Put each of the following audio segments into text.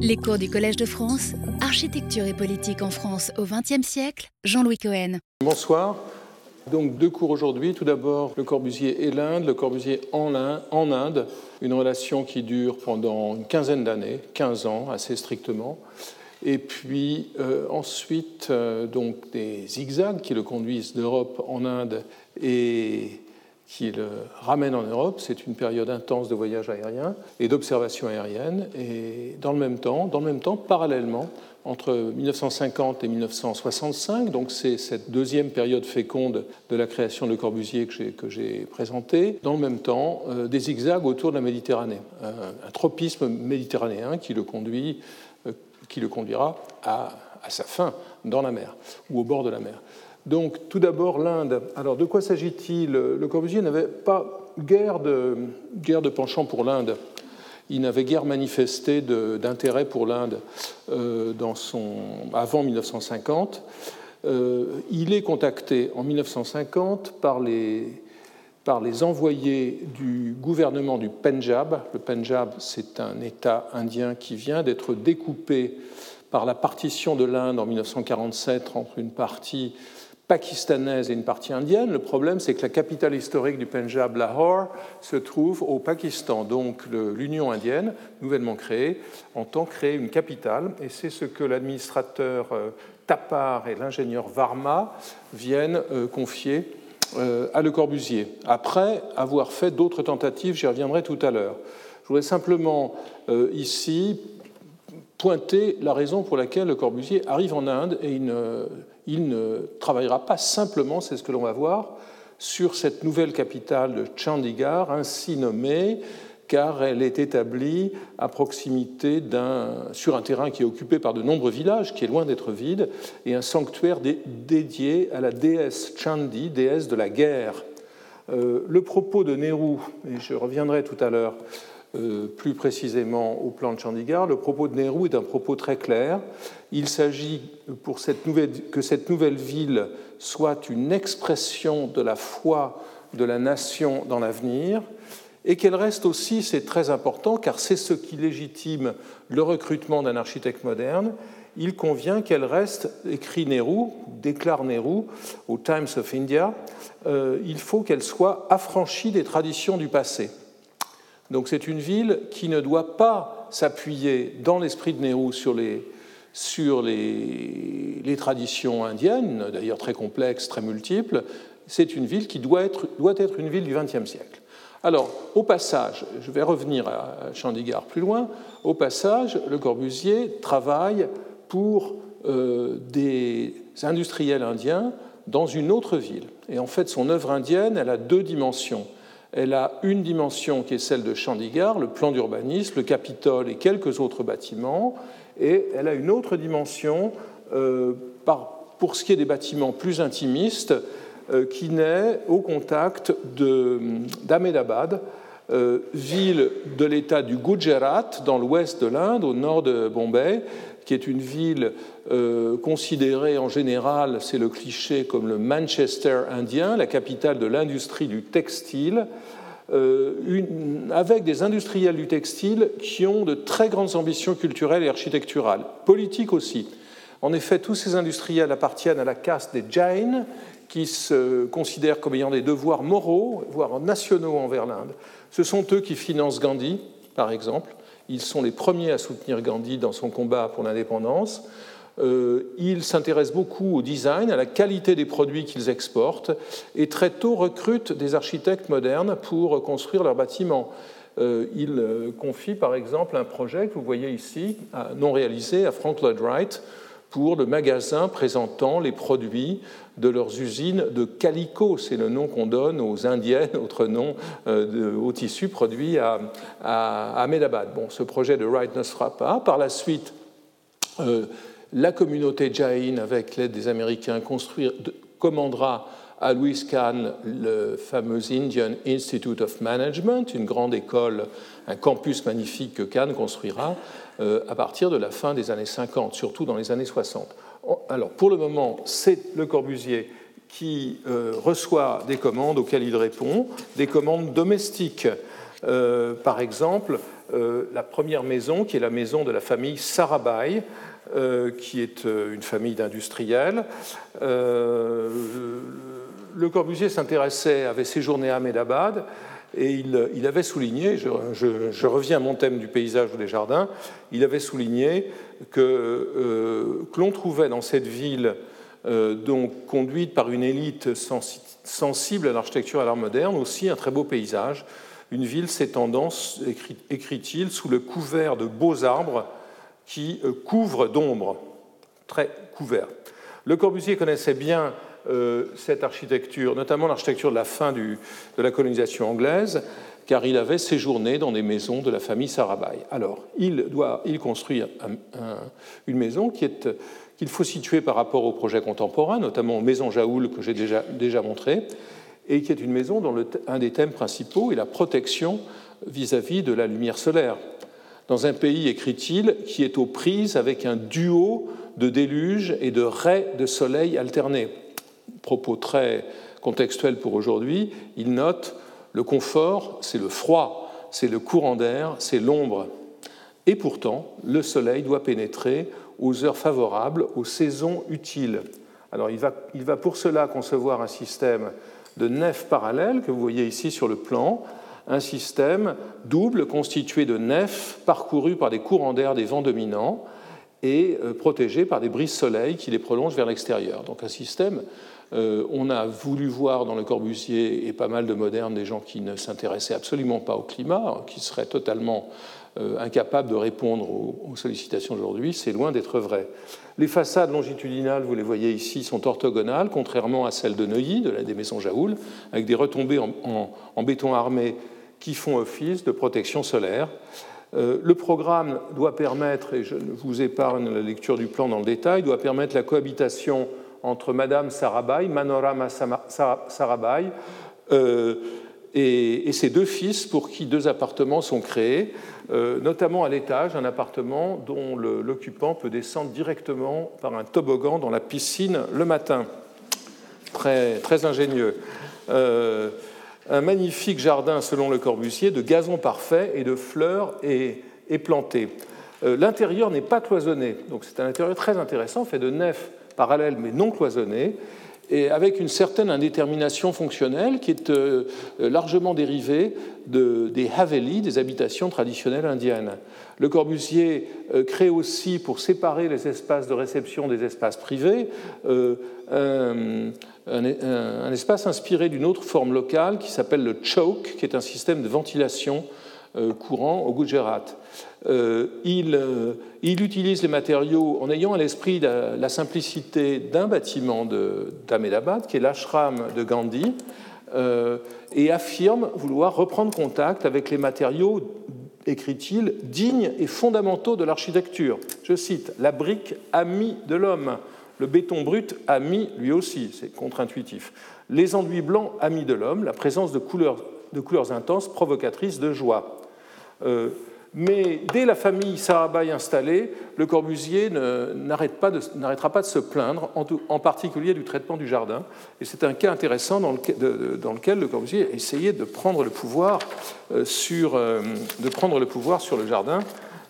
Les cours du Collège de France, Architecture et politique en France au XXe siècle, Jean-Louis Cohen. Bonsoir. Donc deux cours aujourd'hui. Tout d'abord, Le Corbusier et l'Inde, Le Corbusier en Inde, une relation qui dure pendant une quinzaine d'années, 15 ans assez strictement. Et puis euh, ensuite, euh, donc des zigzags qui le conduisent d'Europe en Inde et qui le ramène en Europe. C'est une période intense de voyage aérien et d'observation aérienne. Et dans le même temps, parallèlement, entre 1950 et 1965, donc c'est cette deuxième période féconde de la création de Corbusier que j'ai présentée, dans le même temps, euh, des zigzags autour de la Méditerranée, un, tropisme méditerranéen qui le, euh, conduira à sa fin dans la mer ou au bord de la mer. Donc, tout d'abord, l'Inde. Alors, de quoi s'agit-il? Le Corbusier n'avait pas guère de, guère de penchant pour l'Inde. Il n'avait guère manifesté d'intérêt pour l'Inde euh, avant 1950. Euh, il est contacté en 1950 par les, par les envoyés du gouvernement du Pendjab. Le Pendjab, c'est un État indien qui vient d'être découpé par la partition de l'Inde en 1947 entre une partie pakistanaise et une partie indienne. Le problème, c'est que la capitale historique du Punjab, Lahore, se trouve au Pakistan. Donc l'Union indienne, nouvellement créée, entend créer une capitale, et c'est ce que l'administrateur euh, Tapar et l'ingénieur Varma viennent euh, confier euh, à Le Corbusier, après avoir fait d'autres tentatives, j'y reviendrai tout à l'heure. Je voudrais simplement ici pointer la raison pour laquelle Le Corbusier arrive en Inde et il il ne travaillera pas simplement, c'est ce que l'on va voir, sur cette nouvelle capitale de Chandigarh, ainsi nommée car elle est établie à proximité d'un, sur un terrain qui est occupé par de nombreux villages, qui est loin d'être vide, et un sanctuaire dédié à la déesse Chandi, déesse de la guerre. Euh, le propos de Nehru, et je reviendrai tout à l'heure euh, plus précisément au plan de Chandigarh, le propos de Nehru est un propos très clair. Il s'agit pour que cette nouvelle ville soit une expression de la foi de la nation dans l'avenir et qu'elle reste aussi, c'est très important, car c'est ce qui légitime le recrutement d'un architecte moderne, il convient qu'elle reste, écrit Nehru, déclare Nehru au Times of India, euh, il faut qu'elle soit affranchie des traditions du passé. Donc c'est une ville qui ne doit pas s'appuyer dans l'esprit de Nehru sur les, sur les, les traditions indiennes, d'ailleurs très complexes, très multiples. C'est une ville qui doit être, doit être une ville du XXe siècle. Alors, au passage, je vais revenir à Chandigarh plus loin, au passage, Le Corbusier travaille pour euh, des industriels indiens dans une autre ville. Et en fait, son œuvre indienne, elle a deux dimensions. Elle a une dimension qui est celle de Chandigarh, le plan d'urbanisme, le Capitole et quelques autres bâtiments, et elle a une autre dimension euh, pour ce qui est des bâtiments plus intimistes, euh, qui naît au contact d'Ahmedabad, euh, ville de l'État du Gujarat, dans l'ouest de l'Inde, au nord de Bombay, qui est une ville considérée en général, c'est le cliché, comme le Manchester indien, la capitale de l'industrie du textile, euh, avec des industriels du textile qui ont de très grandes ambitions culturelles et architecturales, politiques aussi. En effet, tous ces industriels appartiennent à la caste des Jain, qui se considèrent comme ayant des devoirs moraux, voire nationaux envers l'Inde. Ce sont eux qui financent Gandhi, par exemple. Ils sont les premiers à soutenir Gandhi dans son combat pour l'indépendance. Euh, ils s'intéressent beaucoup au design, à la qualité des produits qu'ils exportent, et très tôt recrutent des architectes modernes pour construire leurs bâtiments. Euh, ils euh, confient par exemple un projet que vous voyez ici, non réalisé, à Frank Lloyd Wright, pour le magasin présentant les produits de leurs usines de calico. C'est le nom qu'on donne aux Indiennes, autre nom de, aux tissus produits à, à, Ahmedabad. Bon, ce projet de Wright ne se fera pas. Par la suite, la communauté Jain, avec l'aide des Américains, commandera à Louis Kahn le fameux Indian Institute of Management, une grande école, un campus magnifique que Kahn construira euh, à partir de la fin des années 50, surtout dans les années 60. Alors, pour le moment, c'est Le Corbusier qui euh, reçoit des commandes auxquelles il répond, des commandes domestiques. Euh, par exemple, la première maison, qui est la maison de la famille Sarabhai, qui est une famille d'industriels. le Corbusier s'intéressait, avait séjourné à Ahmedabad, et il, avait souligné, je, reviens à mon thème du paysage ou des jardins, il avait souligné que, euh, l'on trouvait dans cette ville, euh, donc conduite par une élite sensible à l'architecture et à l'art moderne, aussi un très beau paysage, une ville s'étendant, écrit-il, sous le couvert de beaux arbres qui euh, couvrent d'ombre, très couvert. Le Corbusier connaissait bien euh, cette architecture, notamment l'architecture de la fin de la colonisation anglaise, car il avait séjourné dans des maisons de la famille Sarabhai. Alors, il, doit, il construit une maison qui est qu'il faut situer par rapport au projet contemporain, notamment Maison Jaoul que j'ai déjà, déjà montré, et qui est une maison dont un des thèmes principaux est la protection vis-à-vis -vis de la lumière solaire. Dans un pays, écrit-il, qui est aux prises avec un duo de déluge et de raies de soleil alternés propos très contextuel pour aujourd'hui, il note le confort, c'est le froid, c'est le courant d'air, c'est l'ombre. Et pourtant, le soleil doit pénétrer aux heures favorables, aux saisons utiles. Alors il va, il va pour cela concevoir un système de nefs parallèles que vous voyez ici sur le plan, un système double constitué de nefs parcourues par des courants d'air des vents dominants et euh, protégés par des brises soleil qui les prolongent vers l'extérieur. Donc un système euh, on a voulu voir dans le Corbusier et pas mal de modernes des gens qui ne s'intéressaient absolument pas au climat, qui seraient totalement euh, incapables de répondre aux, sollicitations d'aujourd'hui. C'est loin d'être vrai. Les façades longitudinales, vous les voyez ici, sont orthogonales, contrairement à celles de Neuilly, de la, des maisons Jaoul, avec des retombées en, béton armé qui font office de protection solaire. Euh, le programme doit permettre, et je vous épargne la lecture du plan dans le détail, doit permettre la cohabitation entre Madame Sarabhai, Manorama Sarabhai, euh, et, ses deux fils pour qui deux appartements sont créés, euh, notamment à l'étage, un appartement dont l'occupant peut descendre directement par un toboggan dans la piscine le matin. Très, ingénieux. Euh, un magnifique jardin, selon Le Corbusier, de gazon parfait et de fleurs et, et planté. L'intérieur n'est pas cloisonné, donc c'est un intérieur très intéressant, fait de nefs parallèle mais non cloisonné, et avec une certaine indétermination fonctionnelle qui est euh, largement dérivée de, des haveli, des habitations traditionnelles indiennes. Le Corbusier euh, crée aussi, pour séparer les espaces de réception des espaces privés, euh, un, un, espace inspiré d'une autre forme locale qui s'appelle le choke, qui est un système de ventilation courant au Gujarat. Euh, euh, il, utilise les matériaux en ayant à l'esprit la, simplicité d'un bâtiment d'Ahmedabad, qui est l'ashram de Gandhi, euh, et affirme vouloir reprendre contact avec les matériaux, écrit-il, dignes et fondamentaux de l'architecture. Je cite, la brique amie de l'homme, le béton brut ami lui aussi, c'est contre-intuitif, les enduits blancs amis de l'homme, la présence de couleurs, de couleurs intenses provocatrices de joie. Mais dès la famille Sarabhai installée, Le Corbusier n'arrêtera pas de se plaindre, en, particulier du traitement du jardin. Et c'est un cas intéressant dans, lequel Le Corbusier a essayé de prendre le pouvoir euh, sur, euh, de prendre le, pouvoir sur le jardin.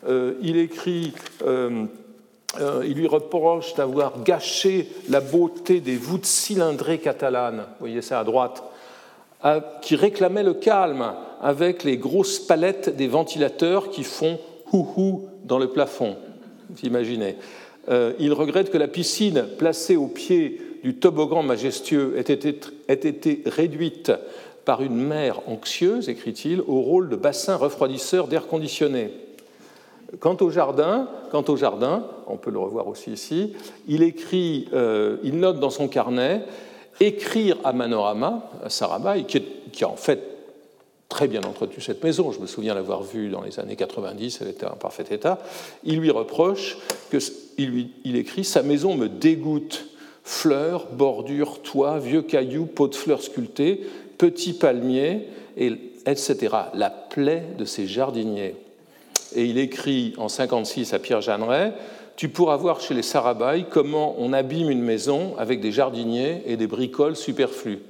Euh, il écrit. il lui reproche d'avoir gâché la beauté des voûtes cylindrées catalanes, vous voyez ça à droite, qui réclamait le calme avec les grosses palettes des ventilateurs qui font hou-hou dans le plafond. Vous imaginez. Euh, il regrette que la piscine placée au pied du toboggan majestueux ait été, réduite par une mer anxieuse, écrit-il, au rôle de bassin refroidisseur d'air conditionné. Quant au jardin, quant au jardin, on peut le revoir aussi ici, il écrit, euh, il note dans son carnet écrire à Manorama, à Sarabhai, qui, a en fait très bien entretenu cette maison, je me souviens l'avoir vue dans les années 90, elle était en parfait état, il lui reproche, que, il, lui, il écrit Sa maison me dégoûte, fleurs, bordures, toits, vieux cailloux, pots de fleurs sculptés, petits palmiers, et, etc. La plaie de ces jardiniers. Et il écrit en 56 à Pierre Jeanneret tu pourras voir chez les Sarabhai comment on abîme une maison avec des jardiniers et des bricoles superflues.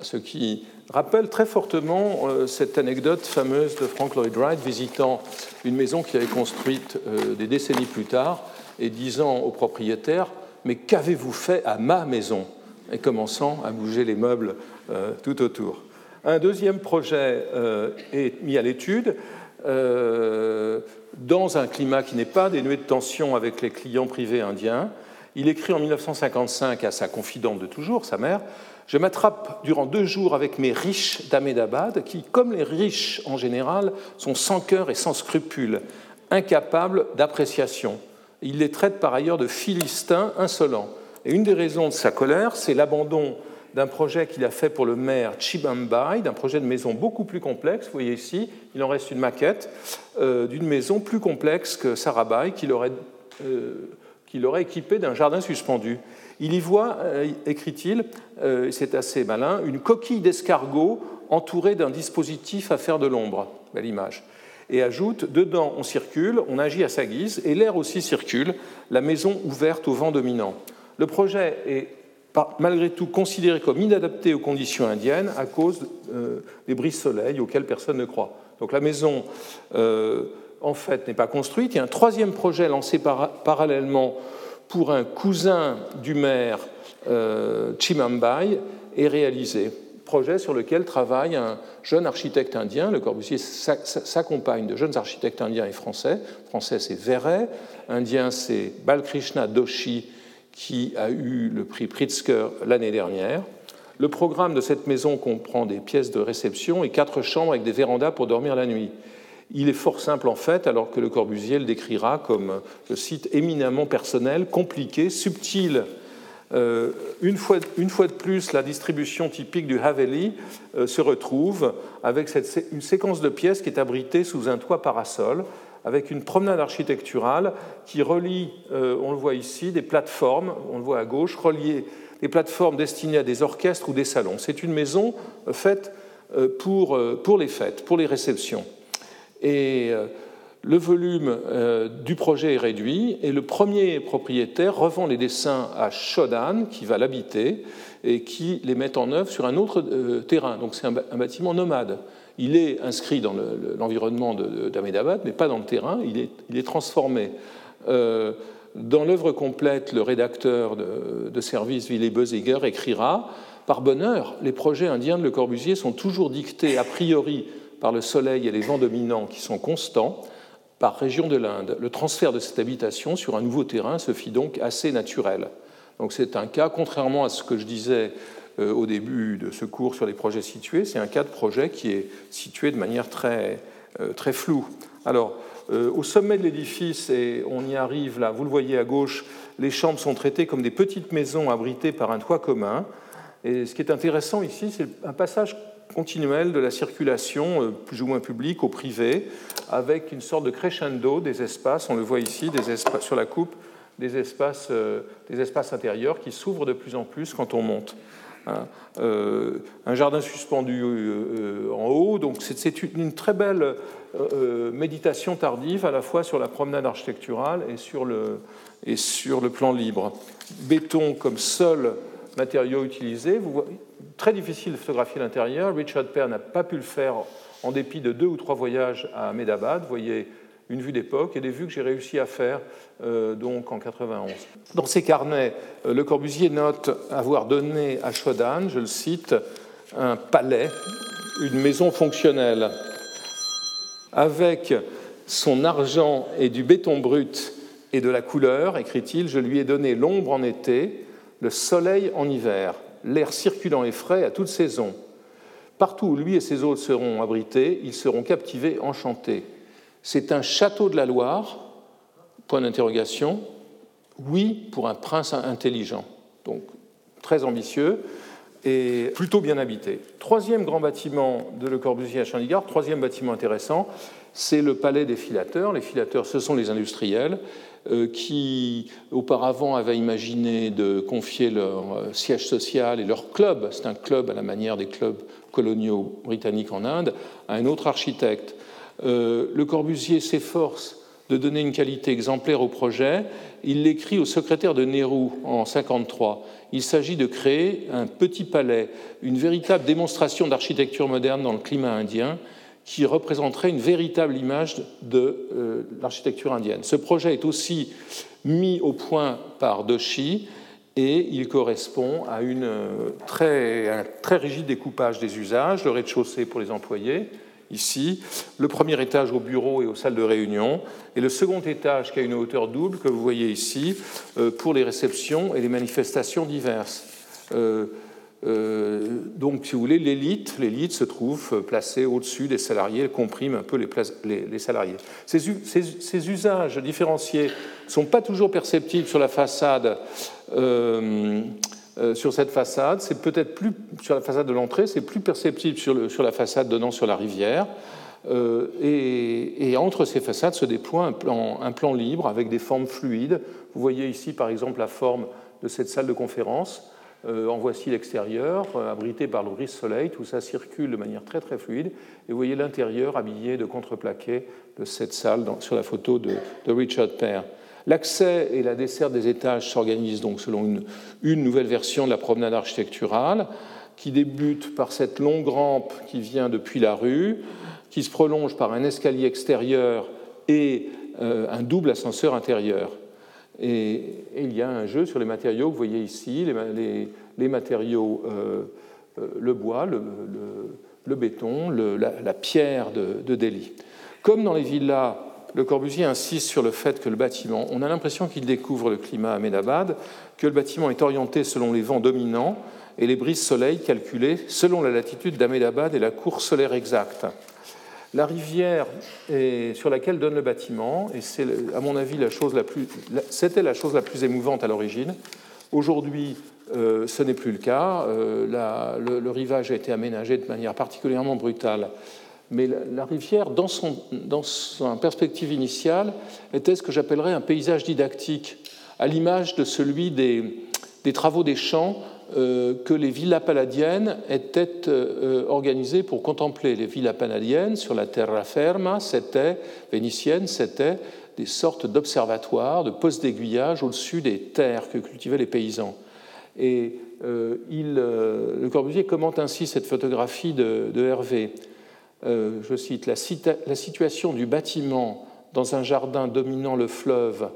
Ce qui rappelle très fortement euh, cette anecdote fameuse de Frank Lloyd Wright visitant une maison qu'il avait construite euh, des décennies plus tard et disant au propriétaire Mais qu'avez-vous fait à ma maison? Et commençant à bouger les meubles euh, tout autour. Un deuxième projet est mis à l'étude dans un climat qui n'est pas dénué de tension avec les clients privés indiens. Il écrit en 1955 à sa confidente de toujours, sa mère, je m'attrape durant deux jours avec mes riches d'Ahmedabad, qui, comme les riches en général, sont sans cœur et sans scrupules, incapables d'appréciation. Il les traite par ailleurs de philistins insolents. Et une des raisons de sa colère, c'est l'abandon d'un projet qu'il a fait pour le maire Chibambai, d'un projet de maison beaucoup plus complexe. Vous voyez ici, il en reste une maquette euh, d'une maison plus complexe que Sarabai, qu'il aurait, euh, équipée d'un jardin suspendu. Il y voit, euh, écrit-il, euh, c'est assez malin, une coquille d'escargot entourée d'un dispositif à faire de l'ombre. Belle image. Et ajoute, dedans on circule, on agit à sa guise, et l'air aussi circule, la maison ouverte au vent dominant. Le projet est malgré tout considéré comme inadapté aux conditions indiennes à cause euh, des brises-soleil auxquels personne ne croit. Donc la maison, en fait, n'est pas construite. Il a un troisième projet lancé parallèlement pour un cousin du maire euh, Chimambai est réalisé. Projet sur lequel travaille un jeune architecte indien. Le Corbusier s'accompagne de jeunes architectes indiens et français. Français, c'est Verret. Indien, c'est Balkrishna Doshi, qui a eu le prix Pritzker l'année dernière. Le programme de cette maison comprend des pièces de réception et quatre chambres avec des vérandas pour dormir la nuit. Il est fort simple en fait, alors que Le Corbusier le décrira comme, le site éminemment personnel, compliqué, subtil. Euh, une, fois, une, fois, de plus, la distribution typique du Haveli euh, se retrouve avec cette, une séquence de pièces qui est abritée sous un toit parasol, avec une promenade architecturale qui relie, euh, on le voit ici, des plateformes, on le voit à gauche, reliées des plateformes destinées à des orchestres ou des salons. C'est une maison faite pour, pour les fêtes, pour les réceptions. Et euh, le volume euh, du projet est réduit et le premier propriétaire revend les dessins à Shodan, qui va l'habiter et qui les met en œuvre sur un autre euh, terrain. Donc c'est un bâtiment nomade. Il est inscrit dans l'environnement d'Ahmedabad, mais pas dans le terrain, il est, transformé. Dans l'œuvre complète, le rédacteur de, de service Ville Beuziger écrira Par bonheur, les projets indiens de Le Corbusier sont toujours dictés a priori par le soleil et les vents dominants qui sont constants par région de l'Inde. Le transfert de cette habitation sur un nouveau terrain se fit donc assez naturel. Donc c'est un cas, contrairement à ce que je disais euh, au début de ce cours sur les projets situés, c'est un cas de projet qui est situé de manière très, euh, très floue. Alors, euh, au sommet de l'édifice, et on y arrive là, vous le voyez à gauche, les chambres sont traitées comme des petites maisons abritées par un toit commun. Et ce qui est intéressant ici, c'est un passage continuelle de la circulation, euh, plus ou moins publique, au privé, avec une sorte de crescendo des espaces, on le voit ici, sur la coupe, des espaces, euh, des espaces intérieurs qui s'ouvrent de plus en plus quand on monte. Euh, un jardin suspendu en haut, donc c'est une très belle méditation tardive à la fois sur la promenade architecturale et sur le, et sur le plan libre. Béton comme seul matériau utilisé. Très difficile de photographier l'intérieur. Richard Perr n'a pas pu le faire en dépit de deux ou trois voyages à Medabad. Vous voyez une vue d'époque et des vues que j'ai réussi à faire euh, donc en 91. Dans ses carnets, euh, Le Corbusier note avoir donné à Shodan, je le cite, un palais, une maison fonctionnelle. Avec son argent et du béton brut et de la couleur, écrit-il, je lui ai donné l'ombre en été, le soleil en hiver l'air circulant et frais à toute saison. Partout où lui et ses hôtes seront abrités, ils seront captivés, enchantés. C'est un château de la Loire, point d'interrogation, oui pour un prince intelligent. Donc très ambitieux et plutôt bien habité. Troisième grand bâtiment de Le Corbusier à Chandigarh, troisième bâtiment intéressant, c'est le palais des filateurs. Les filateurs, ce sont les industriels. Euh, qui auparavant avaient imaginé de confier leur euh, siège social et leur club, c'est un club à la manière des clubs coloniaux britanniques en Inde, à un autre architecte. Euh, le Corbusier s'efforce de donner une qualité exemplaire au projet, il l'écrit au secrétaire de Nehru en 1953. Il s'agit de créer un petit palais, une véritable démonstration d'architecture moderne dans le climat indien qui représenterait une véritable image de euh, l'architecture indienne. Ce projet est aussi mis au point par Doshi et il correspond à une euh, un très rigide découpage des usages, le rez-de-chaussée pour les employés, ici, le premier étage au bureau et aux salles de réunion, et le second étage qui a une hauteur double que vous voyez ici euh, pour les réceptions et les manifestations diverses. Euh, euh, donc, si vous voulez, l'élite, l'élite se trouve placée au-dessus des salariés, elle comprime un peu les, salariés. Ces, usages différenciés ne sont pas toujours perceptibles sur la façade. Sur cette façade. C'est peut-être plus sur la façade de l'entrée, c'est plus perceptible sur, la façade donnant sur la rivière. Euh, et, entre ces façades se déploie un plan, libre avec des formes fluides. Vous voyez ici par exemple la forme de cette salle de conférence. Euh, en voici l'extérieur, abrité par le brise-soleil. Tout ça circule de manière très très fluide. Et vous voyez l'intérieur habillé de contreplaqué de cette salle sur la photo de, de Richard Pear. L'accès et la desserte des étages s'organisent donc selon une, nouvelle version de la promenade architecturale qui débute par cette longue rampe qui vient depuis la rue, qui se prolonge par un escalier extérieur et euh, un double ascenseur intérieur. Et, il y a un jeu sur les matériaux que vous voyez ici, les, matériaux, euh, euh, le bois, le, béton, la, pierre de, de Delhi. Comme dans les villas le Corbusier insiste sur le fait que le bâtiment, on a l'impression qu'il découvre le climat à Ahmedabad, que le bâtiment est orienté selon les vents dominants et les brises soleil calculées selon la latitude d'Ahmedabad et la course solaire exacte. La rivière sur laquelle donne le bâtiment, et c'est à mon avis la chose la plus, c'était la chose la plus émouvante à l'origine. Aujourd'hui, euh, ce n'est plus le cas. Euh, le, rivage a été aménagé de manière particulièrement brutale mais la, rivière, dans son, son perspective initiale, était ce que j'appellerais un paysage didactique, à l'image de celui des, travaux des champs euh, que les villas palladiennes étaient euh, organisées pour contempler. Les villas palladiennes sur la terraferma, c'était, vénitienne, c'était des sortes d'observatoires, de postes d'aiguillage au-dessus des terres que cultivaient les paysans. Et euh, le Corbusier commente ainsi cette photographie de Hervé. Euh, je cite, la, situation du bâtiment dans un jardin dominant le fleuve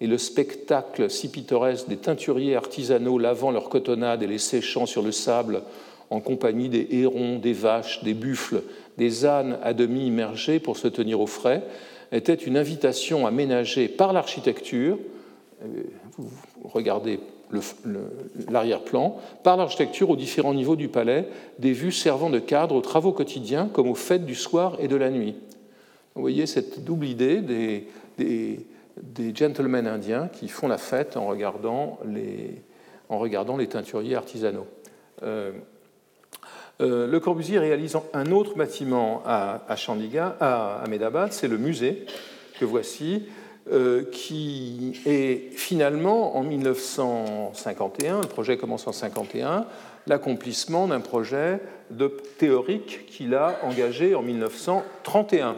et le spectacle si pittoresque des teinturiers artisanaux lavant leurs cotonnades et les séchant sur le sable en compagnie des hérons, des vaches, des buffles, des ânes à demi immergés pour se tenir au frais, était une invitation aménagée par l'architecture. Euh, vous regardez l'arrière-plan, par l'architecture aux différents niveaux du palais, des vues servant de cadre aux travaux quotidiens comme aux fêtes du soir et de la nuit. Vous voyez cette double idée des, gentlemen indiens qui font la fête en regardant les, teinturiers artisanaux. Euh, euh, le Corbusier réalise un autre bâtiment à, à Chandigarh, à Ahmedabad, c'est le musée que voici, euh, qui est finalement, en 1951, le projet commence en 1951, l'accomplissement d'un projet de théorique qu'il a engagé en 1931.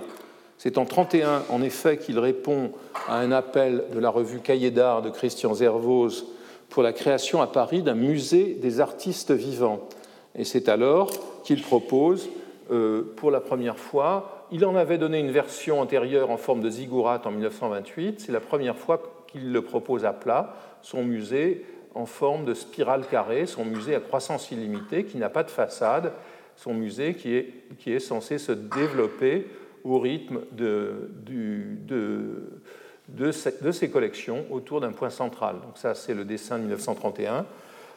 C'est en 1931, en effet, qu'il répond à un appel de la revue Cahiers d'art de Christian Zervoz pour la création à Paris d'un musée des artistes vivants. Et c'est alors qu'il propose, euh, pour la première fois, il en avait donné une version antérieure en forme de ziggurat en 1928. C'est la première fois qu'il le propose à plat, son musée en forme de spirale carrée, son musée à croissance illimitée, qui n'a pas de façade, son musée qui est, qui est censé se développer au rythme de, de, de, ses collections autour d'un point central. Donc ça, c'est le dessin de 1931.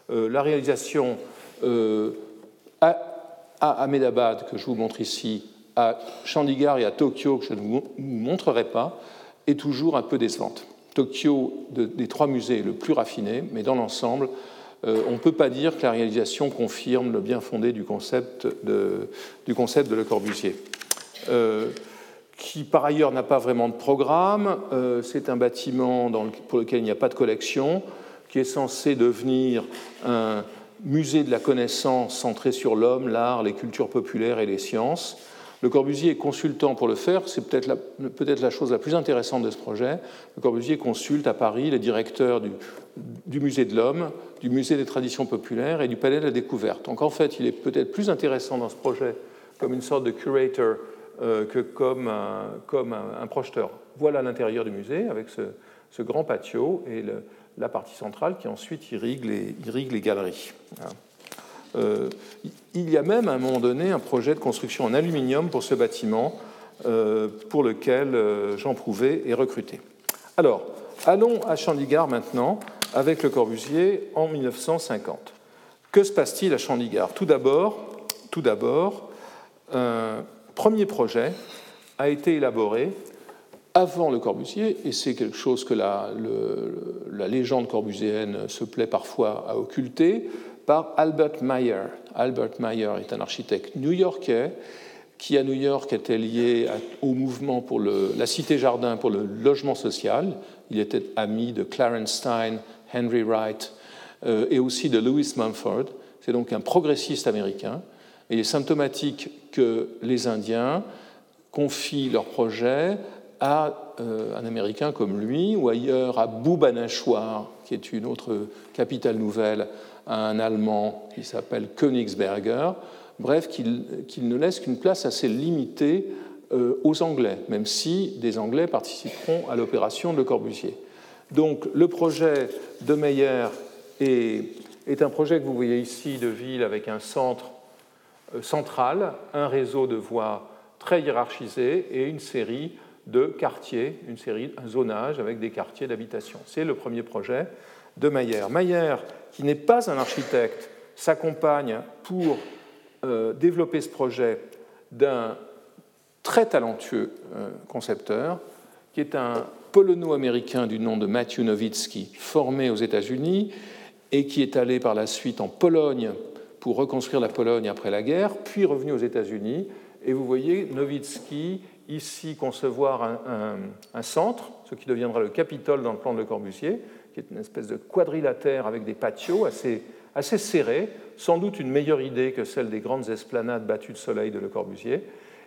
Euh, la réalisation euh, à, à Ahmedabad, que je vous montre ici, à Chandigarh et à Tokyo, que je ne vous montrerai pas, est toujours un peu décevante. Tokyo, des trois musées, est le plus raffiné, mais dans l'ensemble, euh, on ne peut pas dire que la réalisation confirme le bien fondé du concept de, Le Corbusier. Euh, qui par ailleurs n'a pas vraiment de programme. Euh, c'est un bâtiment pour lequel il n'y a pas de collection, qui est censé devenir un musée de la connaissance centré sur l'homme, l'art, les cultures populaires et les sciences. Le Corbusier est consultant pour le faire, c'est peut-être la, peut la, chose la plus intéressante de ce projet. Le Corbusier consulte à Paris les directeurs du, du Musée de l'Homme, du Musée des traditions populaires et du Palais de la Découverte. Donc en fait, il est peut-être plus intéressant dans ce projet comme une sorte de curator euh, que comme, un, comme un, projeteur. Voilà l'intérieur du musée avec ce, grand patio et la partie centrale qui ensuite irrigue les, irrigue les galeries. Euh, il y a même à un moment donné un projet de construction en aluminium pour ce bâtiment euh, pour lequel euh, Jean Prouvé est recruté. Alors, allons à Chandigarh maintenant avec Le Corbusier en 1950. Que se passe-t-il à Chandigarh? Tout d'abord, un premier projet a été élaboré avant Le Corbusier, et c'est quelque chose que la, la, légende corbusienne se plaît parfois à occulter, par Albert Mayer. Albert Mayer est un architecte new-yorkais qui, à New York, était lié au mouvement pour la cité-jardin pour le logement social. Il était ami de Clarence Stein, Henry Wright euh, et aussi de Louis Mumford. C'est donc un progressiste américain. Il est symptomatique que les Indiens confient leurs projets à euh, un Américain comme lui, ou ailleurs à Bhubaneswar, qui est une autre capitale nouvelle, à un Allemand qui s'appelle Königsberger, bref, qu'il ne laisse qu'une place assez limitée euh, aux Anglais, même si des Anglais participeront à l'opération de Le Corbusier. Donc le projet de Meyer est, un projet que vous voyez ici de ville avec un centre euh, central, un réseau de voies très hiérarchisé et une série de quartiers, une série, un zonage avec des quartiers d'habitation. C'est le premier projet de Mayer. Mayer, qui n'est pas un architecte, s'accompagne pour euh, développer ce projet d'un très talentueux euh, concepteur, qui est un polono-américain du nom de Matthew Nowitzki, formé aux États-Unis et qui est allé par la suite en Pologne pour reconstruire la Pologne après la guerre, puis revenu aux États-Unis. Et vous voyez Nowitzki ici concevoir un, centre, ce qui deviendra le Capitole dans le plan de Le Corbusier, qui est une espèce de quadrilatère avec des patios assez, assez serrés, sans doute une meilleure idée que celle des grandes esplanades battues de soleil de Le Corbusier.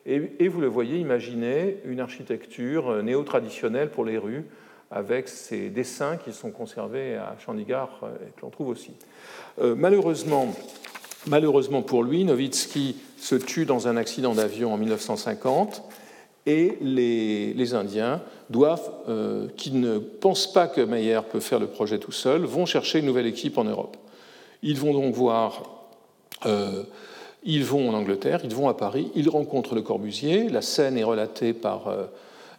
Et, vous le voyez imaginer une architecture néo-traditionnelle pour les rues, avec ces dessins qui sont conservés à Chandigarh et que l'on trouve aussi. Euh, malheureusement, malheureusement pour lui, Nowitzki se tue dans un accident d'avion en 1950 et les, Indiens doivent, euh, qui ne pensent pas que Meyer peut faire le projet tout seul, vont chercher une nouvelle équipe en Europe. Ils vont donc voir, euh, ils vont en Angleterre, ils vont à Paris, ils rencontrent le Corbusier, la scène est relatée par... Euh,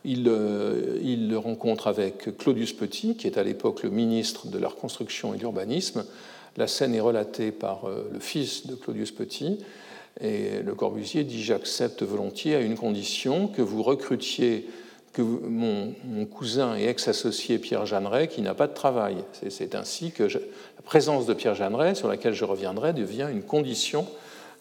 ils, le rencontrent avec Claudius Petit, qui est à l'époque le ministre de la reconstruction et d'urbanisme. La scène est relatée par le fils de Claudius Petit. Et Le Corbusier dit J'accepte volontiers à une condition que vous recrutiez mon, cousin et ex-associé Pierre Jeanneret, qui n'a pas de travail. C'est ainsi que la présence de Pierre Jeanneret, sur laquelle je reviendrai, devient une condition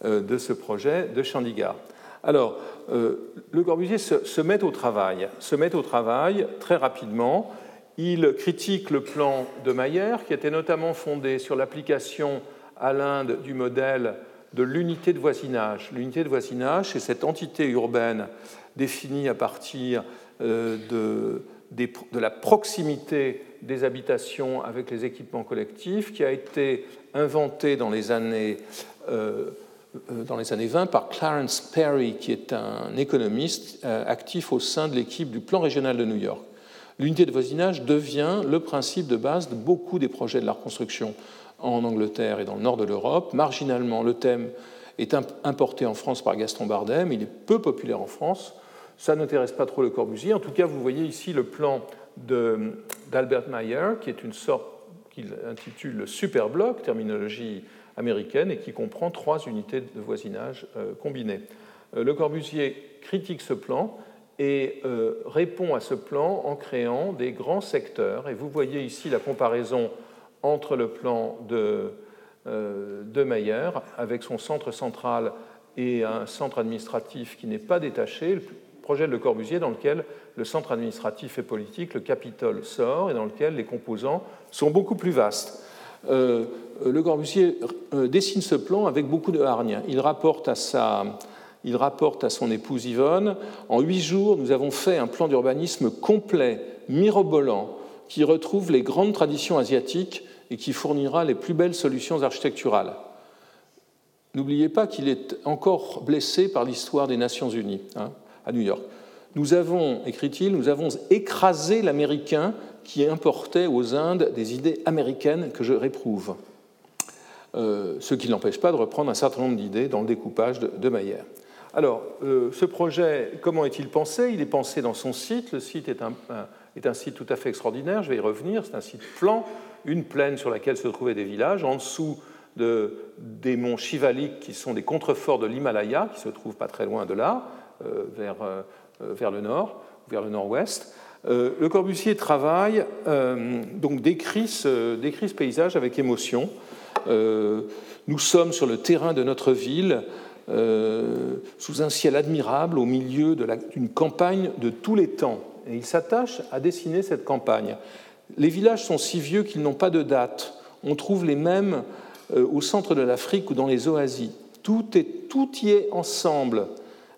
euh, de ce projet de Chandigarh. Alors, euh, Le Corbusier se, met au travail, se met au travail très rapidement. Il critique le plan de Mayer, qui était notamment fondé sur l'application à l'Inde du modèle de l'unité de voisinage. L'unité de voisinage, c'est cette entité urbaine définie à partir euh, de, la proximité des habitations avec les équipements collectifs, qui a été inventée dans les années, euh, euh, dans les années 20 par Clarence Perry, qui est un économiste actif au sein de l'équipe du plan régional de New York. L'unité de voisinage devient le principe de base de beaucoup des projets de la reconstruction en Angleterre et dans le nord de l'Europe. Marginalement, le thème est importé en France par Gaston Bardem, il est peu populaire en France. Ça n'intéresse pas trop le Corbusier. En tout cas, vous voyez ici le plan d'Albert Mayer, qui est une sorte qu'il intitule le superbloc, terminologie américaine, et qui comprend trois unités de voisinage euh, combinées. Euh, le Corbusier critique ce plan et euh, répond à ce plan en créant des grands secteurs. Et vous voyez ici la comparaison entre le plan de, de Meyer, avec son centre central et un centre administratif qui n'est pas détaché, projet de Le Corbusier dans lequel le centre administratif et politique, le Capitole, sort et dans lequel les composants sont beaucoup plus vastes. Euh, le Corbusier euh, dessine ce plan avec beaucoup de hargne. Il rapporte à sa, il rapporte à son épouse Yvonne En huit jours, nous avons fait un plan d'urbanisme complet, mirobolant, qui retrouve les grandes traditions asiatiques et qui fournira les plus belles solutions architecturales. N'oubliez pas qu'il est encore blessé par l'histoire des Nations Unies hein, à New York. Nous avons, écrit-il, nous avons écrasé l'Américain qui importait aux Indes des idées américaines que je réprouve. Euh, ce qui n'empêche pas de reprendre un certain nombre d'idées dans le découpage de, de Alors, euh, ce projet, comment est-il pensé? Il est pensé dans son site. Le site est un, est un, site tout à fait extraordinaire, je vais y revenir. C'est un site plan, une plaine sur laquelle se trouvaient des villages. En dessous, de, des monts Shivalik, qui sont des contreforts de l'Himalaya, qui se trouvent pas très loin de là, vers, vers, le nord, vers le nord-ouest. le Corbusier travaille, donc décrit ce, décrit ce paysage avec émotion. Euh, nous sommes sur le terrain de notre ville, euh, sous un ciel admirable, au milieu d'une campagne de tous les temps. Et il s'attache à dessiner cette campagne. Les villages sont si vieux qu'ils n'ont pas de date. On trouve les mêmes euh, au centre de l'Afrique ou dans les oasis. Tout, est, tout y est ensemble.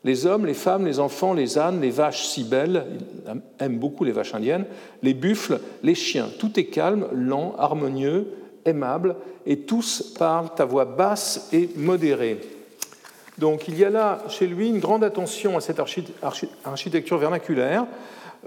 Les hommes, les femmes, les enfants, les ânes, les vaches si belles, il aime beaucoup les vaches indiennes, les buffles, les chiens. Tout est calme, lent, harmonieux, aimable, et tous parlent à voix basse et modérée. Donc il y a là chez lui une grande attention à cette architecture vernaculaire,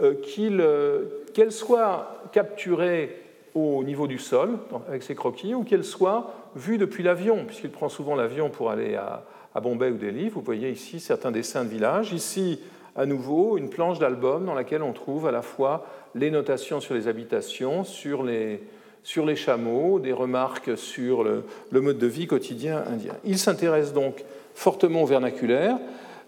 euh, euh, qu'elle soit capturée au niveau du sol avec ses croquis ou qu'elle soit vue depuis l'avion, puisqu'il prend souvent l'avion pour aller à, Bombay ou Delhi. Vous voyez ici certains dessins de village. Ici, à nouveau, une planche d'album dans laquelle on trouve à la fois les notations sur les habitations, sur les, sur les chameaux, des remarques sur le, mode de vie quotidien indien. Il s'intéresse donc fortement au vernaculaire,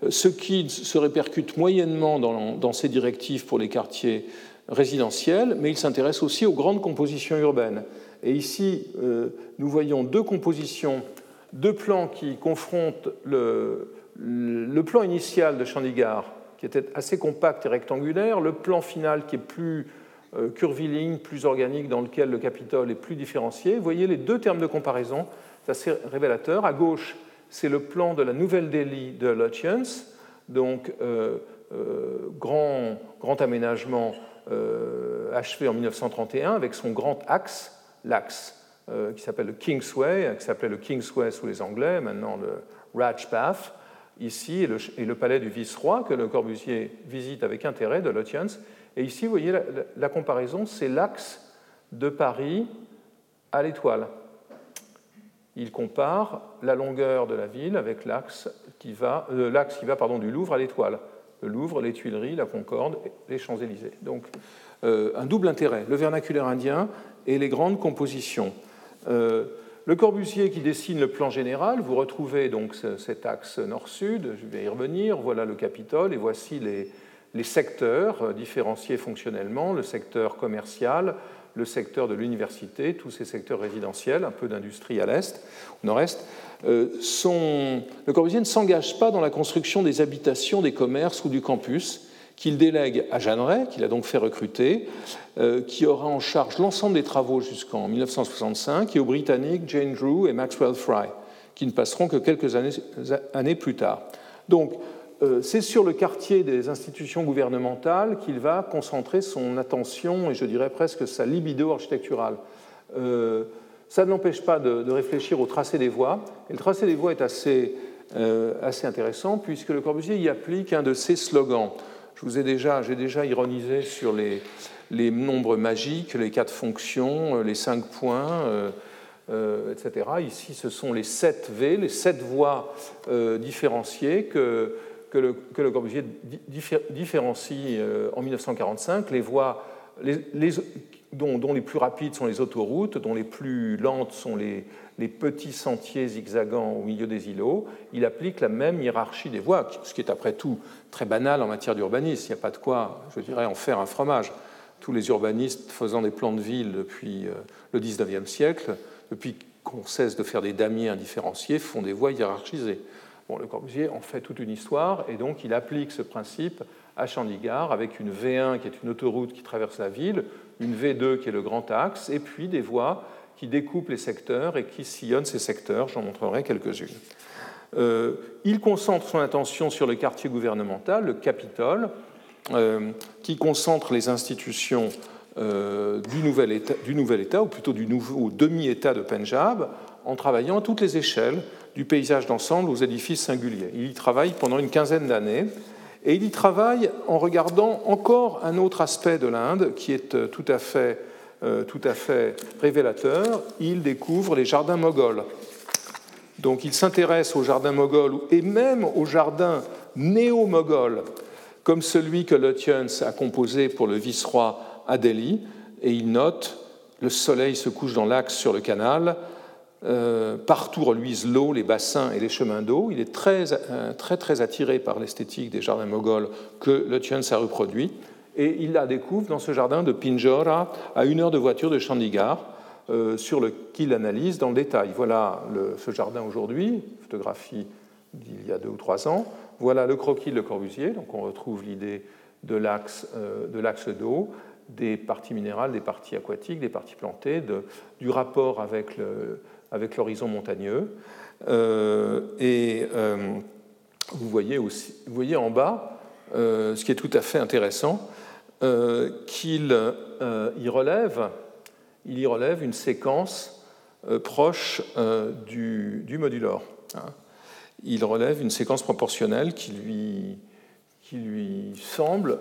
ce qui se répercute moyennement dans, ses directives pour les quartiers résidentiels, mais il s'intéresse aussi aux grandes compositions urbaines. Et ici, euh, nous voyons deux compositions, deux plans qui confrontent le, plan initial de Chandigarh, qui était assez compact et rectangulaire, le plan final qui est plus euh, curviligne, plus organique, dans lequel le Capitole est plus différencié. Vous voyez les deux termes de comparaison, c'est assez révélateur. À gauche, c'est le plan de la nouvelle Delhi de Lutyens, donc euh, euh, grand, grand, aménagement achevé en 1931 avec son grand axe, l'axe qui s'appelle le Kingsway, qui s'appelait le Kingsway sous les Anglais, maintenant le Rajpath, ici, et le, palais du vice-roi que le Corbusier visite avec intérêt de Lutyens, et ici, vous voyez, la, comparaison, c'est l'axe de Paris à l'étoile. Il compare la longueur de la ville avec l'axe qui va, euh, l'axe qui va pardon, du Louvre à l'étoile. Le Louvre, les Tuileries, la Concorde, les Champs-Élysées. Donc, euh, un double intérêt, le vernaculaire indien et les grandes compositions. Euh, le Corbusier qui dessine le plan général, vous retrouvez donc cet axe nord-sud, je vais y revenir, voilà le Capitole et voici les, secteurs euh, différenciés fonctionnellement, le secteur commercial, le secteur de l'université, tous ces secteurs résidentiels, un peu d'industrie à l'est, au nord-est, euh, le Corbusier ne s'engage pas dans la construction des habitations, des commerces ou du campus, qu'il délègue à Jeanneret, qu'il a donc fait recruter, euh, qui aura en charge l'ensemble des travaux jusqu'en 1965, et aux Britanniques Jane Drew et Maxwell Fry, qui ne passeront que quelques années, plus tard. Donc, euh, c'est sur le quartier des institutions gouvernementales qu'il va concentrer son attention et je dirais presque sa libido architecturale. Euh, ça ne l'empêche pas de, réfléchir au tracé des voies. Et le tracé des voies est assez intéressant puisque le Corbusier y applique un de ses slogans. Je vous ai déjà, j'ai déjà ironisé sur les, les, nombres magiques, les quatre fonctions, les cinq points. etc. Ici, ce sont les sept V, les sept voies différenciées que que le, que Corbusier différencie euh, en 1945 les voies dont, les plus rapides sont les autoroutes, dont les plus lentes sont les, petits sentiers zigzagants au milieu des îlots. Il applique la même hiérarchie des voies, ce qui est après tout très banal en matière d'urbanisme. Il n'y a pas de quoi, je dirais, en faire un fromage. Tous les urbanistes faisant des plans de ville depuis euh, le 19e siècle, depuis qu'on cesse de faire des damiers indifférenciés, font des voies hiérarchisées le Corbusier en fait toute une histoire et donc il applique ce principe à Chandigarh avec une V1 qui est une autoroute qui traverse la ville, une V2 qui est le grand axe et puis des voies qui découpent les secteurs et qui sillonnent ces secteurs. J'en montrerai quelques-unes. il concentre son attention sur le quartier gouvernemental, le Capitole, qui concentre les institutions du nouvel, état, du, nouvel état, ou plutôt du nouveau demi-État de Punjab, en travaillant à toutes les échelles du paysage d'ensemble aux édifices singuliers. Il y travaille pendant une quinzaine d'années et il y travaille en regardant encore un autre aspect de l'Inde qui est euh, tout à fait, euh, tout à fait révélateur. Il découvre les jardins moghols. Donc il s'intéresse aux jardins moghols et même aux jardins néo-moghols, comme celui que Lutyens a composé pour le vice-roi à Delhi, et il note le soleil se couche dans l'axe sur le canal, euh, partout reluisent l'eau, les bassins et les chemins d'eau. Il est très, euh, très, très attiré par l'esthétique des jardins moghols que le a reproduit. Et il la découvre dans ce jardin de Pinjora, à une heure de voiture de Chandigarh, euh, sur lequel analyse dans le détail. Voilà ce jardin aujourd'hui, photographie d'il y a deux ou trois ans. Voilà le croquis de Le Corbusier, donc on retrouve l'idée de l'axe d'eau, des parties minérales, des parties aquatiques, des parties plantées, du rapport avec le, l'horizon montagneux. Euh, et euh, vous, voyez aussi, vous voyez en bas, euh, ce qui est tout à fait intéressant, qu'il y relève, il y relève une séquence proche du, du modulor. Hein. Il relève une séquence proportionnelle qui lui, qui lui semble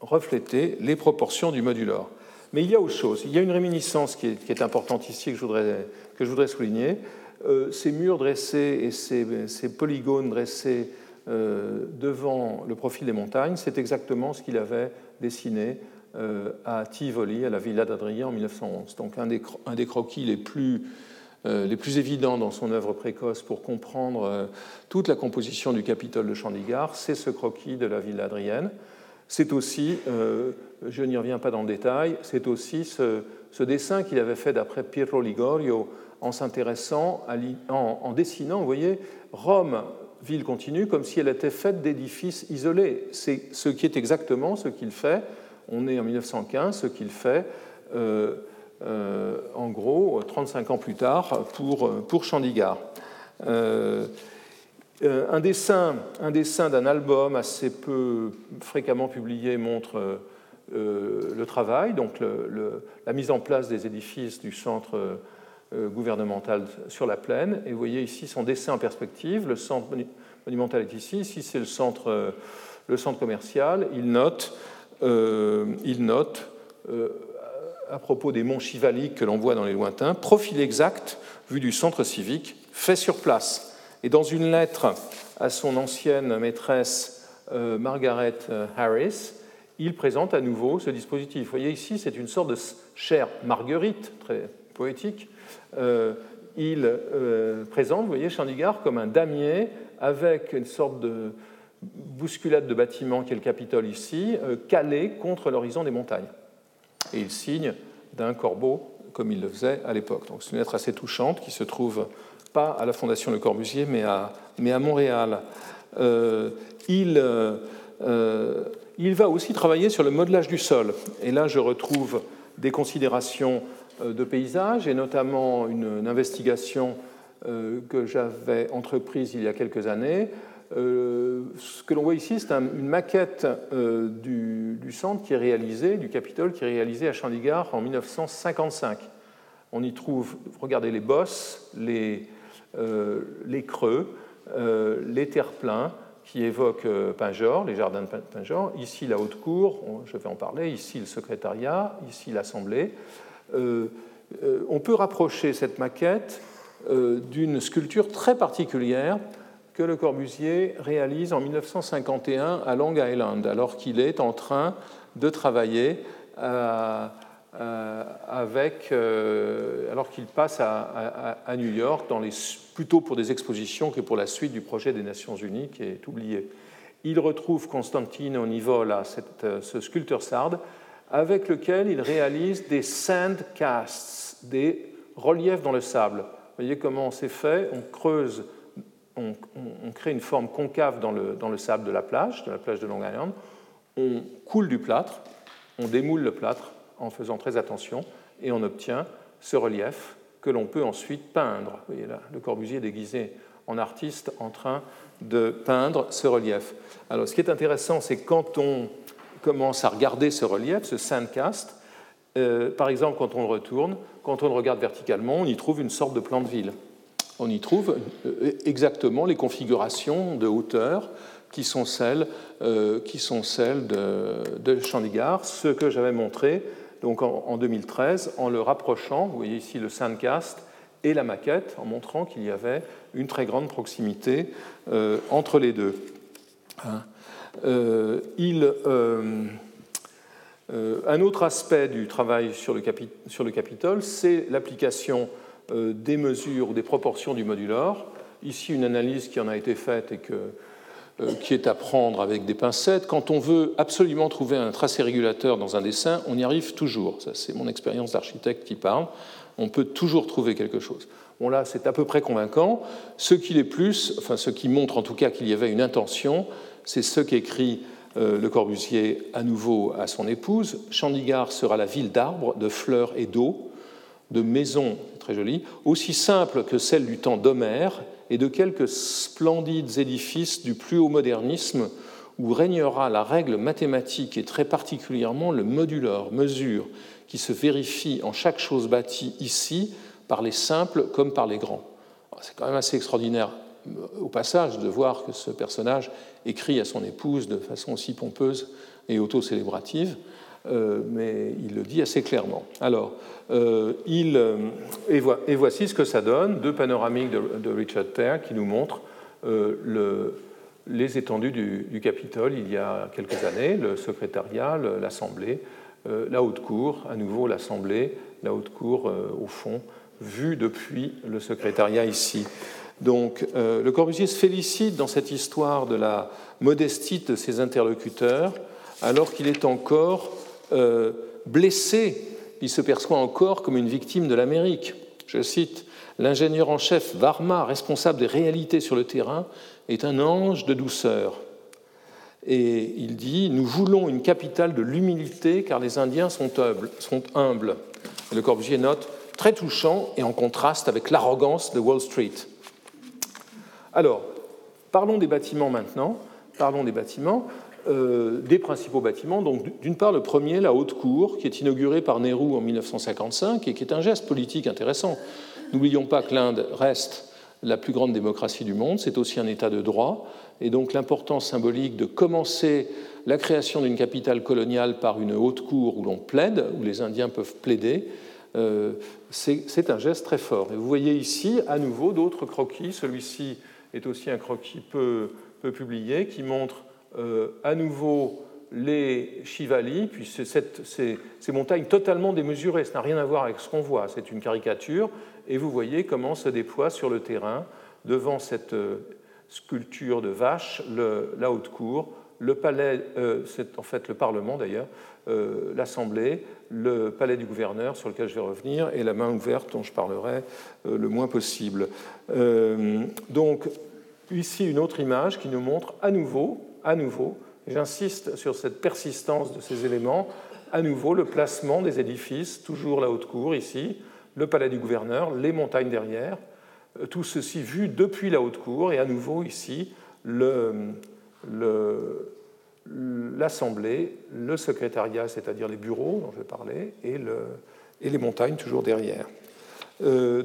refléter les proportions du modulor. Mais il y a autre chose. Il y a une réminiscence qui est, importante ici que je voudrais, que je voudrais souligner. Euh, ces murs dressés et ces, polygones dressés euh, devant le profil des montagnes, c'est exactement ce qu'il avait dessiné euh, à Tivoli, à la Villa d'Adrien en 1911. Donc un des, un des croquis les plus, les plus évidents dans son œuvre précoce pour comprendre toute la composition du Capitole de Chandigarh, c'est ce croquis de la Villa Adrienne. C'est aussi, euh, je n'y reviens pas dans le détail, c'est aussi ce, dessin qu'il avait fait d'après Piero Ligorio en s'intéressant, en, dessinant, vous voyez, Rome, ville continue, comme si elle était faite d'édifices isolés. C'est ce qui est exactement ce qu'il fait. On est en 1915, ce qu'il fait. Euh, euh, en gros, 35 ans plus tard, pour, pour Chandigarh. Euh, un dessin un dessin d'un album assez peu fréquemment publié montre euh, euh, le travail, donc la mise en place des édifices du centre gouvernemental sur la plaine. Et vous voyez ici son dessin en perspective. Le centre monumental est ici. Ici, c'est le centre, le centre commercial. Il note, il note à propos des monts chivaliques que l'on voit dans les lointains, profil exact vu du centre civique fait sur place. Et dans une lettre à son ancienne maîtresse euh, Margaret euh, Harris, il présente à nouveau ce dispositif. Vous voyez ici, c'est une sorte de chair marguerite, très poétique. Euh, il présente, vous voyez, Chandigarh comme un damier avec une sorte de bousculade de bâtiment qui est le Capitole ici, calé contre l'horizon des montagnes. Et il signe d'un corbeau comme il le faisait à l'époque. Donc c'est une lettre assez touchante qui se trouve pas à la Fondation Le Corbusier, mais à, mais à Montréal. Euh, il, euh, euh, il, va aussi travailler sur le modelage du sol. Et là, je retrouve des considérations de paysage, et notamment une, investigation que j'avais entreprise il y a quelques années. ce que l'on voit ici, c'est une maquette du, centre qui est réalisée, du Capitole, qui est réalisé à Chandigarh en 1955. On y trouve, regardez les bosses, les, euh, creux, euh, les terre-pleins qui évoquent euh, Pinjor, les jardins de Pinjor, ici la haute cour, je vais en parler, ici le secrétariat, ici l'assemblée. On peut rapprocher cette maquette d'une sculpture très particulière que Le Corbusier réalise en 1951 à Long Island, alors qu'il est en train de travailler euh, avec, euh, alors qu'il passe à, New York, plutôt pour des expositions que pour la suite du projet des Nations Unies qui est oublié. Il retrouve Constantino Nivola, cette, euh, ce sculpteur sarde, avec lequel il réalise des sandcasts, des reliefs dans le sable. Vous voyez comment c'est fait On creuse, on, crée une forme concave dans le, dans le sable de la plage, de la plage de Long Island, on coule du plâtre, on démoule le plâtre, en faisant très attention, et on obtient ce relief que l'on peut ensuite peindre. Vous voyez là, le Corbusier déguisé en artiste en train de peindre ce relief. Alors ce qui est intéressant, c'est quand on commence à regarder ce relief, ce sandcast, euh, par exemple quand on le retourne, quand on le regarde verticalement, on y trouve une sorte de plan de ville. On y trouve euh, exactement les configurations de hauteur qui sont celles, euh, qui sont celles de, de Chandigarh, ce que j'avais montré donc en, 2013 en le rapprochant, vous voyez ici le sandcast et la maquette, en montrant qu'il y avait une très grande proximité euh, entre les deux. Hein. Euh, il, un autre aspect du travail sur le, le Capitole, c'est l'application des mesures ou des proportions du modulor. Ici, une analyse qui en a été faite et euh, qui est à prendre avec des pincettes. Quand on veut absolument trouver un tracé régulateur dans un dessin, on y arrive toujours. Ça, c'est mon expérience d'architecte qui parle. On peut toujours trouver quelque chose. Bon, là, c'est à peu près convaincant. Ce qui est plus, enfin, ce qui montre en tout cas qu'il y avait une intention, c'est ce qu'écrit euh, Le Corbusier à nouveau à son épouse. Chandigarh sera la ville d'arbres, de fleurs et d'eau, de maisons, très jolies, aussi simple que celle du temps d'Homère et de quelques splendides édifices du plus haut modernisme où régnera la règle mathématique et très particulièrement le moduleur, mesure, qui se vérifie en chaque chose bâtie ici par les simples comme par les grands. C'est quand même assez extraordinaire au passage de voir que ce personnage écrit à son épouse de façon aussi pompeuse et auto-célébrative. Euh, mais il le dit assez clairement. Alors, euh, il, euh, et, voici ce que ça donne, deux panoramiques de, Richard Terre qui nous montrent le, les étendues du, Capitole il y a quelques années, le secrétariat, l'Assemblée, la haute cour, à nouveau l'Assemblée, la haute cour au fond, vue depuis le secrétariat ici. Donc, Le Corbusier se félicite dans cette histoire de la modestie de ses interlocuteurs, alors qu'il est encore euh, blessé, il se perçoit encore comme une victime de l'Amérique. Je cite, L'ingénieur en chef Varma, responsable des réalités sur le terrain, est un ange de douceur. Et il dit, nous voulons une capitale de l'humilité car les Indiens sont humbles. Sont humbles. Le Corbusier note, très touchant et en contraste avec l'arrogance de Wall Street. Alors, parlons des bâtiments maintenant. Parlons des bâtiments. Euh, des principaux bâtiments. Donc, d'une part, le premier, la Haute Cour, qui est inaugurée par Nehru en 1955 et qui est un geste politique intéressant. N'oublions pas que l'Inde reste la plus grande démocratie du monde, c'est aussi un État de droit, et donc l'importance symbolique de commencer la création d'une capitale coloniale par une haute cour où l'on plaide, où les Indiens peuvent plaider, euh, c'est un geste très fort. Et vous voyez ici à nouveau d'autres croquis. Celui-ci est aussi un croquis peu, publié qui montre euh, à nouveau les Chivali, puis ces, montagnes totalement démesurées. Ça n'a rien à voir avec ce qu'on voit, c'est une caricature, et vous voyez comment se déploie sur le terrain, devant cette euh, sculpture de vache, la haute cour, le palais, euh, c'est en fait le Parlement d'ailleurs, l'Assemblée, le palais du gouverneur sur lequel je vais revenir, et la main ouverte dont je parlerai le moins possible. donc, ici une autre image qui nous montre à nouveau à nouveau, j'insiste sur cette persistance de ces éléments, à nouveau le placement des édifices, toujours la haute cour ici, le palais du gouverneur, les montagnes derrière, euh, tout ceci vu depuis la haute cour, et à nouveau ici l'Assemblée, le, secrétariat, c'est-à-dire les bureaux dont je parler, et, et les montagnes toujours derrière. Euh,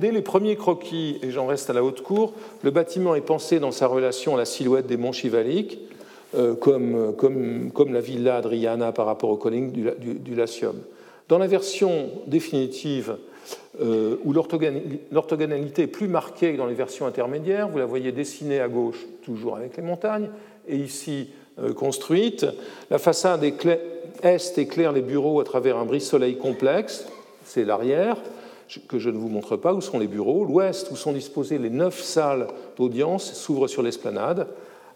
dès les premiers croquis, et j'en reste à la haute cour, le bâtiment est pensé dans sa relation à la silhouette des monts Chivaliques, euh, comme, la villa Adriana par rapport au colline du, du, Latium. Dans la version définitive, euh, où l'orthogonalité est plus marquée dans les versions intermédiaires, vous la voyez dessinée à gauche, toujours avec les montagnes, et ici construite. La façade est éclaire les bureaux à travers un brise-soleil complexe, c'est l'arrière, que je ne vous montre pas, où sont les bureaux. L'ouest, où sont disposées les neuf salles d'audience, s'ouvre sur l'esplanade,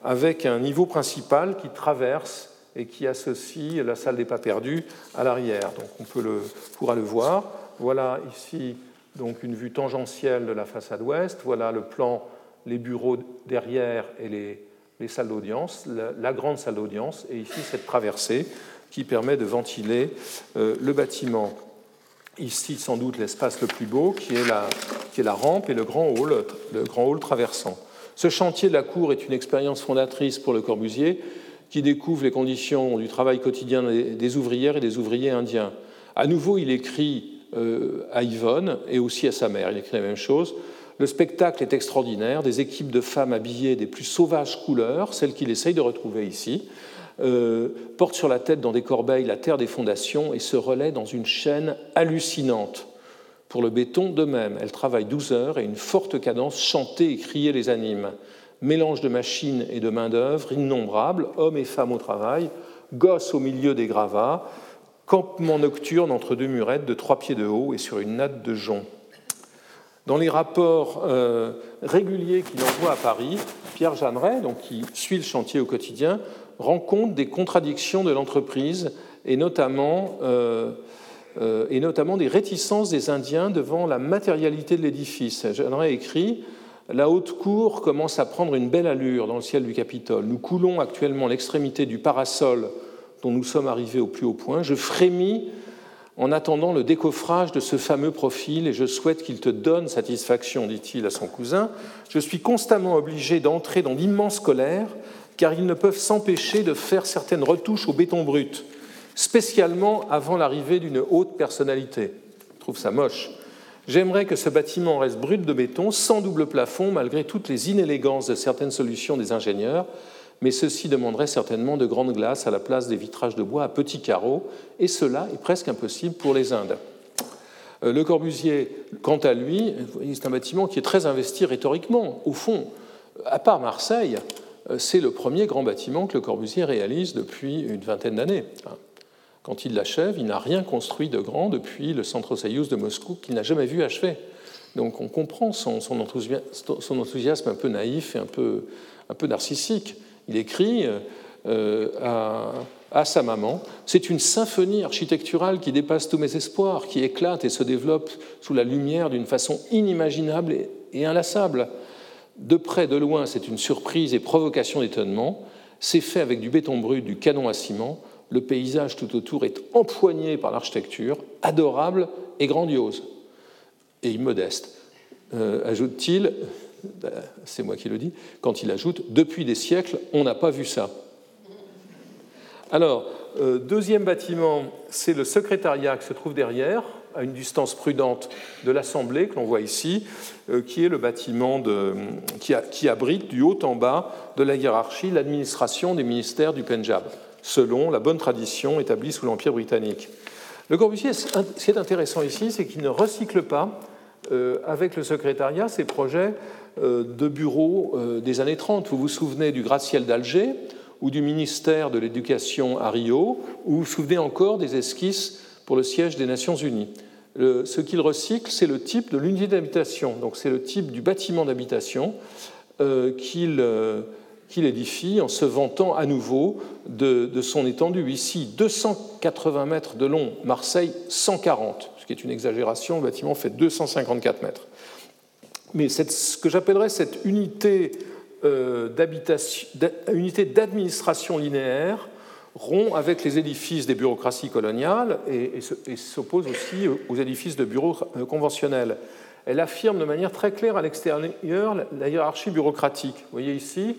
avec un niveau principal qui traverse et qui associe la salle des pas perdus à l'arrière. Donc on peut le, pourra le voir. Voilà ici donc une vue tangentielle de la façade ouest. Voilà le plan, les bureaux derrière et les, les salles d'audience, la, grande salle d'audience, et ici cette traversée qui permet de ventiler euh, le bâtiment. ici sans doute l'espace le plus beau, qui est, la, qui est la rampe et le grand hall, le grand hall traversant. Ce chantier de la cour est une expérience fondatrice pour Le Corbusier, qui découvre les conditions du travail quotidien des ouvrières et des ouvriers indiens. À nouveau, il écrit à Yvonne et aussi à sa mère, il écrit la même chose. Le spectacle est extraordinaire, des équipes de femmes habillées des plus sauvages couleurs, celles qu'il essaye de retrouver ici, euh, portent sur la tête dans des corbeilles la terre des fondations et se relaient dans une chaîne hallucinante. Pour le béton, de même, elles travaillent 12 heures et une forte cadence chantée et criée les anime. Mélange de machines et de main-d'œuvre innombrables, hommes et femmes au travail, gosses au milieu des gravats, campement nocturne entre deux murettes de trois pieds de haut et sur une natte de jonc. Dans les rapports euh, réguliers qu'il envoie à Paris, Pierre Jeanneret, donc qui suit le chantier au quotidien, rend compte des contradictions de l'entreprise et notamment, euh, euh, et notamment des réticences des Indiens devant la matérialité de l'édifice. Jeanneret écrit La haute cour commence à prendre une belle allure dans le ciel du Capitole. Nous coulons actuellement l'extrémité du parasol dont nous sommes arrivés au plus haut point. Je frémis en attendant le décoffrage de ce fameux profil et je souhaite qu'il te donne satisfaction, dit-il à son cousin. Je suis constamment obligé d'entrer dans d'immenses colères car ils ne peuvent s'empêcher de faire certaines retouches au béton brut, spécialement avant l'arrivée d'une haute personnalité. Je trouve ça moche. J'aimerais que ce bâtiment reste brut de béton, sans double plafond, malgré toutes les inélégances de certaines solutions des ingénieurs, mais ceci demanderait certainement de grandes glaces à la place des vitrages de bois à petits carreaux, et cela est presque impossible pour les Indes. Euh, le Corbusier, quant à lui, c'est un bâtiment qui est très investi rhétoriquement. Au fond, à part Marseille, euh, c'est le premier grand bâtiment que Le Corbusier réalise depuis une vingtaine d'années. Quand il l'achève, il n'a rien construit de grand depuis le Centre Soyuz de Moscou qu'il n'a jamais vu achever. Donc on comprend son, enthousiasme un peu naïf et un peu narcissique. Il écrit euh, à, sa maman, c'est une symphonie architecturale qui dépasse tous mes espoirs, qui éclate et se développe sous la lumière d'une façon inimaginable et, inlassable. De près, de loin, c'est une surprise et provocation d'étonnement. C'est fait avec du béton brut, du canon à ciment. Le paysage tout autour est empoigné par l'architecture, adorable et grandiose. Et immodeste. Euh, ajoute-t-il, c'est moi qui le dis, quand il ajoute Depuis des siècles, on n'a pas vu ça. Alors, euh, deuxième bâtiment, c'est le secrétariat qui se trouve derrière, à une distance prudente de l'Assemblée, que l'on voit ici, euh, qui est le bâtiment qui, abrite du haut en bas de la hiérarchie l'administration des ministères du Pendjab, selon la bonne tradition établie sous l'Empire britannique. Le Corbusier, ce qui est intéressant ici, c'est qu'il ne recycle pas euh, avec le secrétariat ces projets de bureaux euh, des années 30. Vous vous souvenez du gratte-ciel d'Alger ou du ministère de l'Éducation à Rio, ou vous vous souvenez encore des esquisses pour le siège des Nations Unies. ce qu'il recycle, c'est le type de l'unité d'habitation, donc c'est le type du bâtiment d'habitation qu'il édifie en se vantant à nouveau de, de, son étendue. Ici, 280 mètres de long, Marseille 140 qui est une exagération, le bâtiment fait 254 mètres. Mais ce que j'appellerais cette unité euh, d'administration linéaire rompt avec les édifices des bureaucraties coloniales et, s'oppose aussi aux édifices de bureaux euh, conventionnels. Elle affirme de manière très claire à l'extérieur la hiérarchie bureaucratique. Vous voyez ici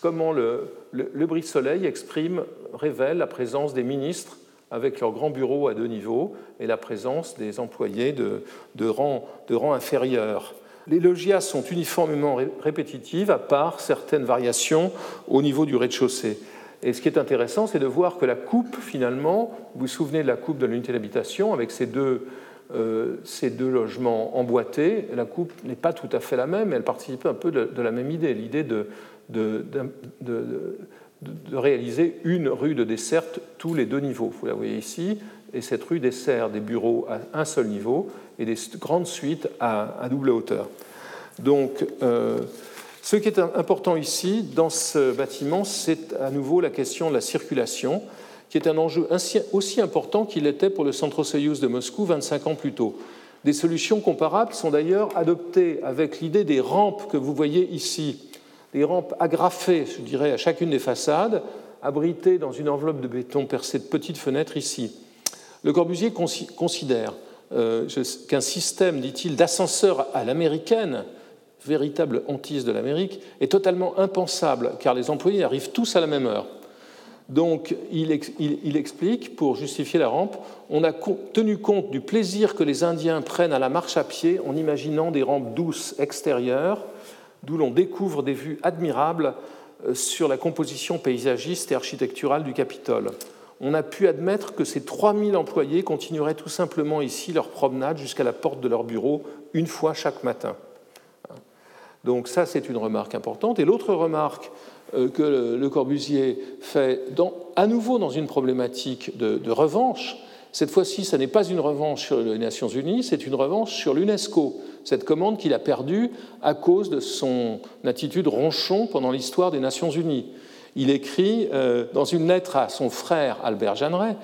comment le, le, le bris-soleil exprime, révèle la présence des ministres avec leur grand bureau à deux niveaux et la présence des employés de rang inférieur. Les logias sont uniformément répétitives, à part certaines variations au niveau du rez-de-chaussée. Et ce qui est intéressant, c'est de voir que la coupe, finalement, vous vous souvenez de la coupe de l'unité d'habitation, avec ces deux, euh, deux logements emboîtés, la coupe n'est pas tout à fait la même, elle participe un peu de, la même idée, l'idée de, de de réaliser une rue de desserte tous les deux niveaux. Vous la voyez ici, et cette rue dessert des bureaux à un seul niveau et des grandes suites à, double hauteur. Donc, euh, ce qui est important ici, dans ce bâtiment, c'est à nouveau la question de la circulation, qui est un enjeu aussi important qu'il était pour le Centre Soyuz de Moscou 25 ans plus tôt. Des solutions comparables sont d'ailleurs adoptées avec l'idée des rampes que vous voyez ici des rampes agrafées, je dirais, à chacune des façades, abritées dans une enveloppe de béton percée de petites fenêtres ici. Le Corbusier considère qu'un système, dit-il, d'ascenseur à l'américaine, véritable hantise de l'Amérique, est totalement impensable, car les employés arrivent tous à la même heure. Donc, il, explique, pour justifier la rampe, on a tenu compte du plaisir que les Indiens prennent à la marche à pied en imaginant des rampes douces extérieures, d'où l'on découvre des vues admirables euh, sur la composition paysagiste et architecturale du Capitole. On a pu admettre que ces 3000 employés continueraient tout simplement ici leur promenade jusqu'à la porte de leur bureau une fois chaque matin. Donc ça, c'est une remarque importante. Et l'autre remarque euh, que Le Corbusier fait à nouveau dans une problématique de, revanche. Cette fois-ci, ce n'est pas une revanche sur les Nations Unies, c'est une revanche sur l'UNESCO, cette commande qu'il a perdue à cause de son attitude ronchon pendant l'histoire des Nations Unies. Il écrit euh, dans une lettre à son frère Albert Jeanneret,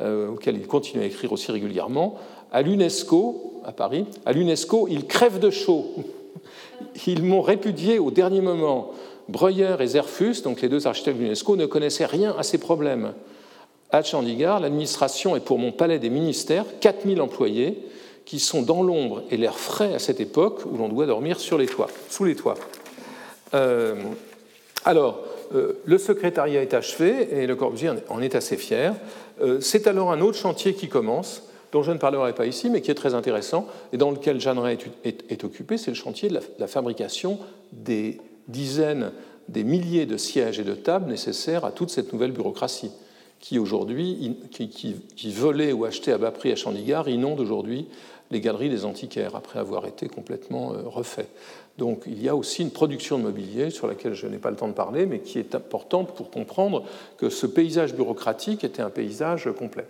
euh, auquel il continue à écrire aussi régulièrement, à l'UNESCO, à Paris, à l'UNESCO, il crève de chaud. Ils m'ont répudié au dernier moment. Breuer et Zerfus, donc les deux architectes de l'UNESCO, ne connaissaient rien à ces problèmes. À Chandigarh, l'administration est pour mon palais des ministères 4000 employés qui sont dans l'ombre et l'air frais à cette époque où l'on doit dormir sous les toits. Euh, alors, le secrétariat est achevé et Le Corbusier en est assez fier. Euh, c'est alors un autre chantier qui commence, dont je ne parlerai pas ici, mais qui est très intéressant et dans lequel Jeanneret est, occupé, c'est le chantier de la fabrication des dizaines, des milliers de sièges et de tables nécessaires à toute cette nouvelle bureaucratie qui aujourd'hui, qui, volait ou achetait à bas prix à Chandigarh, inonde aujourd'hui les galeries des antiquaires après avoir été complètement euh, refait. Donc il y a aussi une production de mobilier sur laquelle je n'ai pas le temps de parler, mais qui est importante pour comprendre que ce paysage bureaucratique était un paysage complet.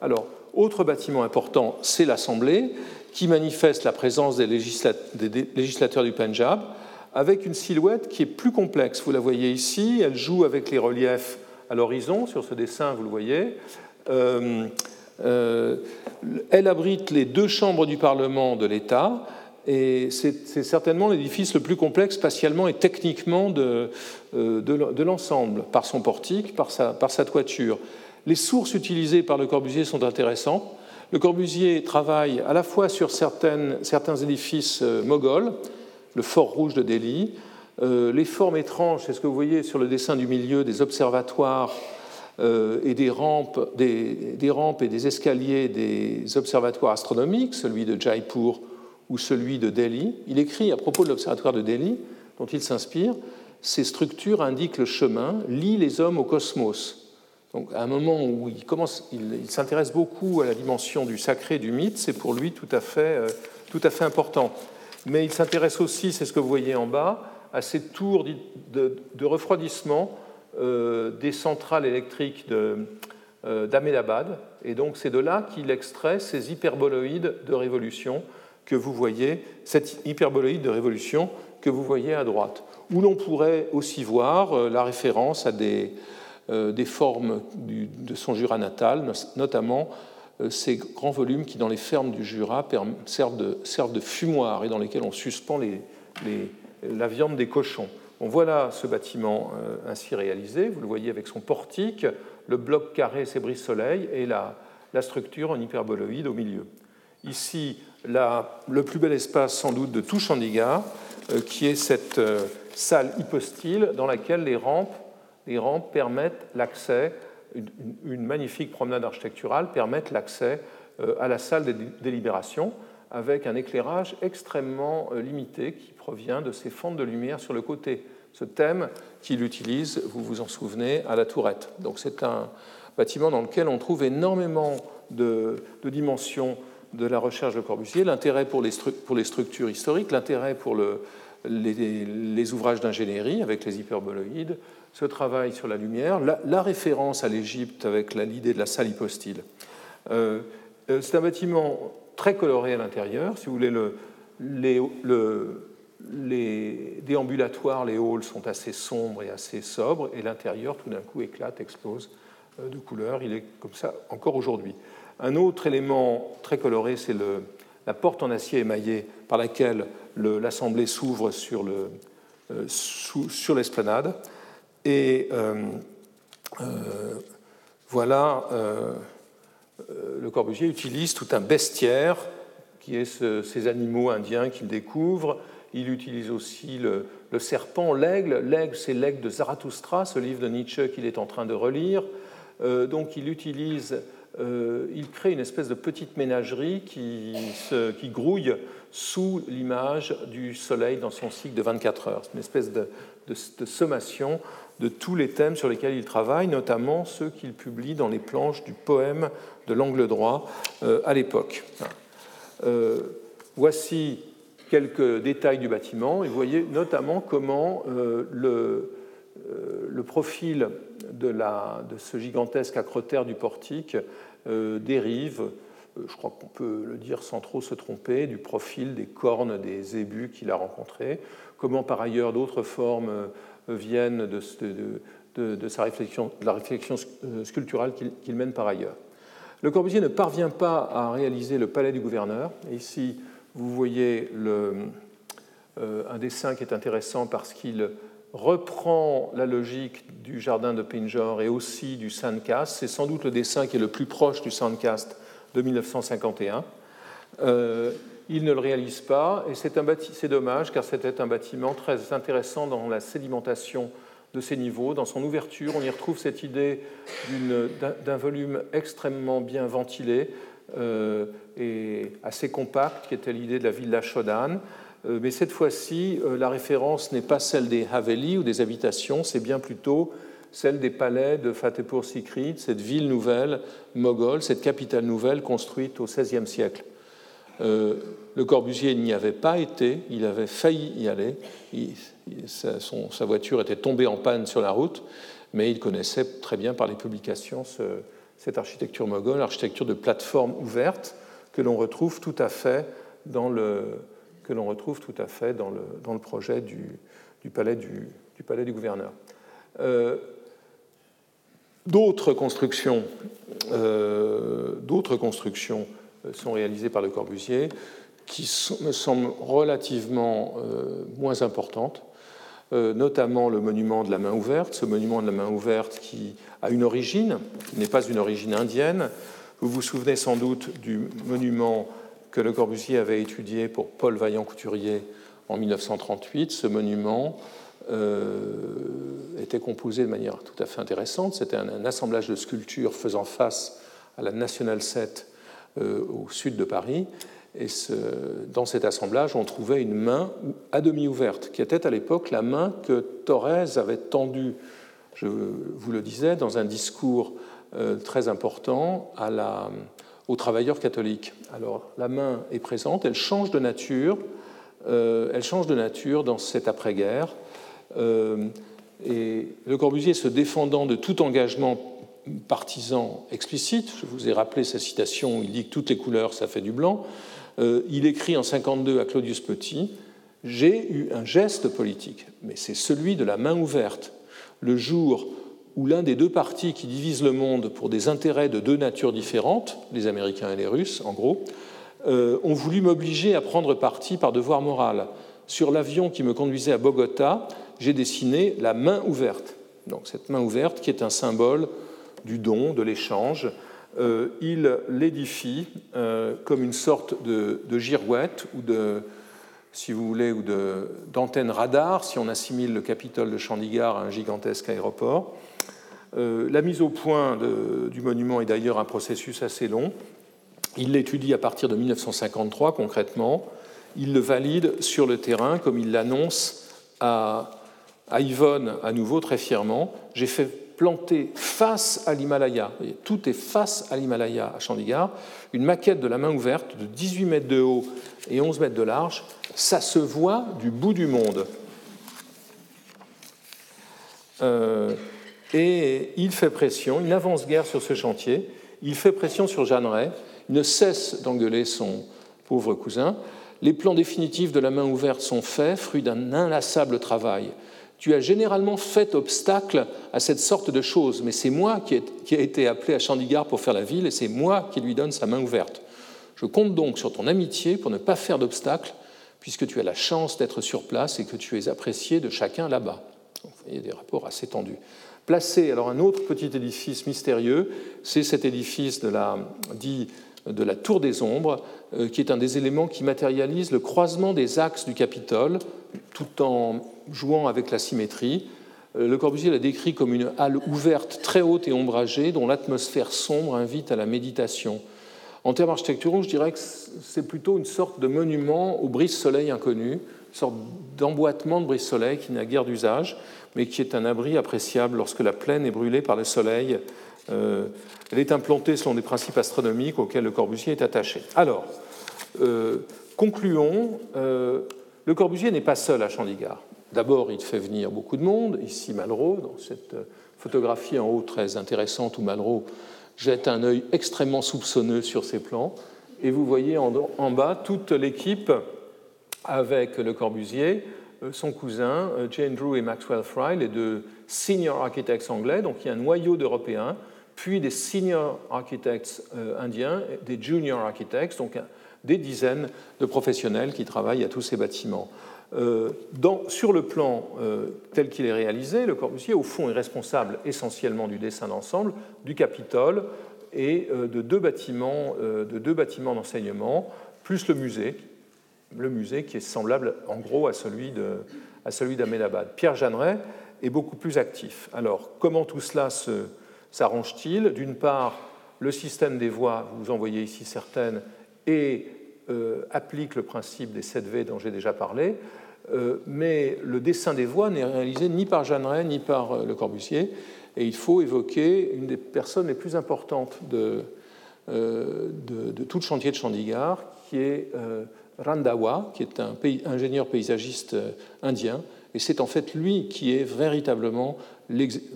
Alors, autre bâtiment important, c'est l'Assemblée, qui manifeste la présence des législateurs du Punjab, avec une silhouette qui est plus complexe. Vous la voyez ici, elle joue avec les reliefs à l'horizon, sur ce dessin, vous le voyez. Euh, euh, elle abrite les deux chambres du Parlement de l'État, et c'est certainement l'édifice le plus complexe spatialement et techniquement de, euh, l'ensemble, par son portique, par sa, toiture. Les sources utilisées par Le Corbusier sont intéressantes. Le Corbusier travaille à la fois sur certains édifices moghols, le fort rouge de Delhi. Euh, les formes étranges, c'est ce que vous voyez sur le dessin du milieu, des observatoires euh, et des rampes, des, rampes et des escaliers des observatoires astronomiques, celui de Jaipur ou celui de Delhi. Il écrit à propos de l'observatoire de Delhi, dont il s'inspire, ces structures indiquent le chemin, lient les hommes au cosmos. Donc, à un moment où il, commence, il, s'intéresse beaucoup à la dimension du sacré, du mythe, c'est pour lui tout à fait, euh, tout à fait important mais il s'intéresse aussi, c'est ce que vous voyez en bas, à ces tours de, refroidissement euh, des centrales électriques euh, d'Ahmedabad. Et donc c'est de là qu'il extrait ces hyperboloïdes de révolution que vous voyez, cette hyperboloïde de révolution que vous voyez à droite, où l'on pourrait aussi voir euh, la référence à des, des formes de son Jura natal, notamment euh, ces grands volumes qui, dans les fermes du Jura, servent de, servent de fumoir et dans lesquels on suspend la viande des cochons. On voit là ce bâtiment euh, ainsi réalisé, vous le voyez avec son portique, le bloc carré, ses brise-soleil et la, structure en hyperboloïde au milieu. Ici, le plus bel espace sans doute de tout Chandigarh, euh, qui est cette salle hypostyle dans laquelle les rampes, les rampes permettent l'accès une, magnifique promenade architecturale permettent l'accès euh, à la salle des délibérations avec un éclairage extrêmement euh, limité qui provient de ces fentes de lumière sur le côté. Ce thème qu'il utilise, vous vous en souvenez, à la tourette. Donc c'est un bâtiment dans lequel on trouve énormément de, dimensions de la recherche de Corbusier, l'intérêt pour les, structures historiques, l'intérêt pour le, les, ouvrages d'ingénierie avec les hyperboloïdes, ce travail sur la lumière, la, référence à l'Égypte avec l'idée de la salle hypostyle. Euh, euh, c'est un bâtiment très coloré à l'intérieur. Si vous voulez, le, les, les, déambulatoires, les halls sont assez sombres et assez sobres, et l'intérieur, tout d'un coup, éclate, explose euh, de couleurs. Il est comme ça encore aujourd'hui. Un autre élément très coloré, c'est la porte en acier émaillé par laquelle l'Assemblée s'ouvre sur l'esplanade. Le, et euh, euh, voilà, euh, Le Corbusier utilise tout un bestiaire qui est ces animaux indiens qu'il découvre. Il utilise aussi le, serpent, l'aigle. L'aigle, c'est l'aigle de Zarathustra, ce livre de Nietzsche qu'il est en train de relire. Euh, donc il utilise, euh, il crée une espèce de petite ménagerie qui, grouille sous l'image du soleil dans son cycle de 24 heures. C'est une espèce de, sommation de tous les thèmes sur lesquels il travaille, notamment ceux qu'il publie dans les planches du poème de l'angle droit euh, à l'époque. voici quelques détails du bâtiment vous voyez notamment comment euh, le, euh, profil de, ce gigantesque acrotère du portique euh, dérive, je crois qu'on peut le dire sans trop se tromper, du profil des cornes des ébus qu'il a rencontrés, comment par ailleurs d'autres formes viennent de, sa réflexion, de la réflexion sculpturale qu'il mène par ailleurs. Le Corbusier ne parvient pas à réaliser le palais du gouverneur. Ici, vous voyez euh, un dessin qui est intéressant parce qu'il reprend la logique du jardin de Pinjor et aussi du Sandcast. C'est sans doute le dessin qui est le plus proche du Sandcast de 1951. Euh, il ne le réalise pas et c'est dommage car c'était un bâtiment très intéressant dans la sédimentation de ces niveaux. Dans son ouverture, on y retrouve cette idée d'un volume extrêmement bien ventilé, euh, et assez compacte, qui était l'idée de la villa Shodan. Euh, mais cette fois-ci, euh, la référence n'est pas celle des Haveli ou des habitations, c'est bien plutôt celle des palais de Fatehpur Sikri, cette ville nouvelle moghole, cette capitale nouvelle construite au XVIe siècle. le Corbusier n'y avait pas été, il avait failli y aller, sa, voiture était tombée en panne sur la route, mais il connaissait très bien par les publications ce, cette architecture moghole, architecture de plateforme ouverte, que l'on retrouve tout à fait dans le, que l'on retrouve tout à fait dans le, dans le projet du, du, palais du, du, palais du gouverneur. Euh, d'autres constructions, euh, constructions sont réalisées par Le Corbusier qui me semblent relativement euh, moins importantes. Notamment le monument de la main ouverte, ce monument de la main ouverte qui a une origine, qui n'est pas une origine indienne. Vous vous souvenez sans doute du monument que Le Corbusier avait étudié pour Paul Vaillant-Couturier en 1938. Ce monument euh, était composé de manière tout à fait intéressante. C'était un, assemblage de sculptures faisant face à la National 7 euh, au sud de Paris. Et dans cet assemblage, on trouvait une main à demi ouverte, qui était à l'époque la main que Thorez avait tendue, je vous le disais, dans un discours euh, très important à la, aux travailleurs catholiques. Alors la main est présente, elle change de nature, euh, elle change de nature dans cette après-guerre. Euh, et Le Corbusier, se défendant de tout engagement partisan explicite, je vous ai rappelé sa citation il dit que toutes les couleurs, ça fait du blanc, euh, il écrit en 52 à Claudius Petit J'ai eu un geste politique, mais c'est celui de la main ouverte. Le jour où l'un des deux partis qui divisent le monde pour des intérêts de deux natures différentes, les Américains et les Russes en gros, euh, ont voulu m'obliger à prendre parti par devoir moral. Sur l'avion qui me conduisait à Bogota, j'ai dessiné la main ouverte. Donc cette main ouverte qui est un symbole du don, de l'échange, euh, il l'édifie euh, comme une sorte de, girouette ou de, si vous voulez, ou d'antenne radar, si on assimile le Capitole de Chandigarh à un gigantesque aéroport. Euh, la mise au point du monument est d'ailleurs un processus assez long. Il l'étudie à partir de 1953 concrètement. Il le valide sur le terrain, comme il l'annonce à, à Yvonne à nouveau très fièrement. J'ai fait planté face à l'Himalaya, tout est face à l'Himalaya à Chandigarh, une maquette de la main ouverte de 18 mètres de haut et 11 mètres de large, ça se voit du bout du monde. Euh, et il fait pression, il n'avance guère sur ce chantier, il fait pression sur Jeanneret, il ne cesse d'engueuler son pauvre cousin. Les plans définitifs de la main ouverte sont faits, fruit d'un inlassable travail tu as généralement fait obstacle à cette sorte de choses, mais c'est moi qui ai, été appelé à Chandigarh pour faire la ville et c'est moi qui lui donne sa main ouverte. Je compte donc sur ton amitié pour ne pas faire d'obstacle, puisque tu as la chance d'être sur place et que tu es apprécié de chacun là-bas. Vous voyez des rapports assez tendus. Placé, alors un autre petit édifice mystérieux, c'est cet édifice de la, dit de la tour des ombres, qui est un des éléments qui matérialise le croisement des axes du Capitole, tout en jouant avec la symétrie. Le Corbusier l'a décrit comme une halle ouverte, très haute et ombragée, dont l'atmosphère sombre invite à la méditation. En termes architecturaux, je dirais que c'est plutôt une sorte de monument au brise-soleil inconnu, une sorte d'emboîtement de brise-soleil qui n'a guère d'usage, mais qui est un abri appréciable lorsque la plaine est brûlée par le soleil. Euh, elle est implantée selon des principes astronomiques auxquels le Corbusier est attaché. Alors, euh, concluons. Euh, le Corbusier n'est pas seul à Chandigarh. D'abord, il fait venir beaucoup de monde. Ici, Malraux, dans cette photographie en haut très intéressante où Malraux jette un œil extrêmement soupçonneux sur ces plans. Et vous voyez en, bas toute l'équipe avec Le Corbusier, son cousin, euh, Jane Drew et Maxwell Fry, les deux senior architects anglais. Donc il y a un noyau d'Européens, puis des senior architects euh, indiens, des junior architects, donc des dizaines de professionnels qui travaillent à tous ces bâtiments. Euh, sur le plan euh, tel qu'il est réalisé, Le Corbusier, au fond, est responsable essentiellement du dessin d'ensemble, du Capitole et euh, de deux bâtiments d'enseignement, plus le musée, le musée qui est semblable en gros à celui, d'Ahmedabad. Pierre Jeanneret est beaucoup plus actif. Alors, comment tout cela s'arrange-t-il? D'une part, le système des voies, vous en voyez ici certaines, et applique le principe des 7 V dont j'ai déjà parlé. Euh, mais le dessin des voix n'est réalisé ni par Jeanneret ni par euh, Le Corbusier, et il faut évoquer une des personnes les plus importantes de, euh, de, tout le chantier de Chandigarh, qui est Randawa, qui est un ingénieur paysagiste indien, et c'est en fait lui qui est véritablement,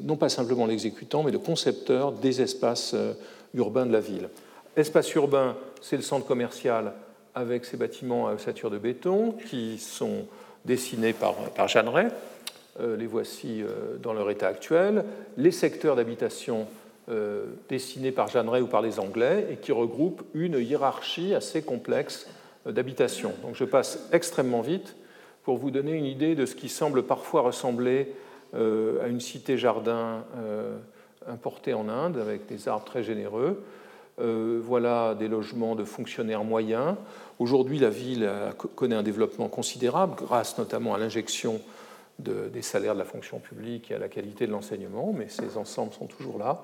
non pas simplement l'exécutant, mais le concepteur des espaces urbains de la ville. Espace urbain, c'est le centre commercial avec ses bâtiments à ossature de béton qui sont dessinés par, par Jeanneret. Euh, les voici euh, dans leur état actuel. Les secteurs d'habitation euh, dessinés par Jeanneret ou par les Anglais et qui regroupent une hiérarchie assez complexe d'habitation. Donc je passe extrêmement vite pour vous donner une idée de ce qui semble parfois ressembler à une cité-jardin importée en Inde avec des arbres très généreux. voilà des logements de fonctionnaires moyens Aujourd'hui, la ville connaît un développement considérable grâce notamment à l'injection des salaires de la fonction publique et à la qualité de l'enseignement, mais ces ensembles sont toujours là.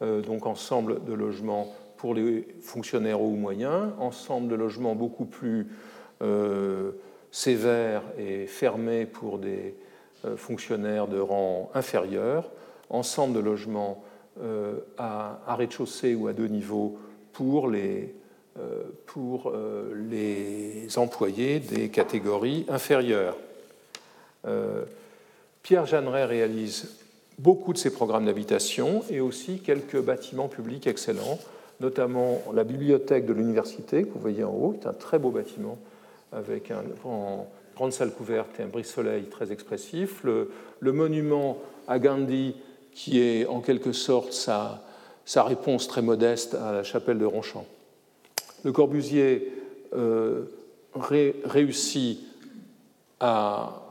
Euh, donc ensemble de logements pour les fonctionnaires hauts ou moyens, ensemble de logements beaucoup plus euh, sévères et fermés pour des euh, fonctionnaires de rang inférieur, ensemble de logements à rez-de-chaussée ou à deux niveaux pour les euh, pour euh, les employés des catégories inférieures. Euh, Pierre Jeanneret réalise beaucoup de ces programmes d'habitation et aussi quelques bâtiments publics excellents, notamment la bibliothèque de l'université que vous voyez en haut, qui est un très beau bâtiment avec une grande salle couverte et un brise-soleil très expressif, le, monument à Gandhi qui est en quelque sorte sa, réponse très modeste à la chapelle de Ronchamp. Le Corbusier euh, réussit à,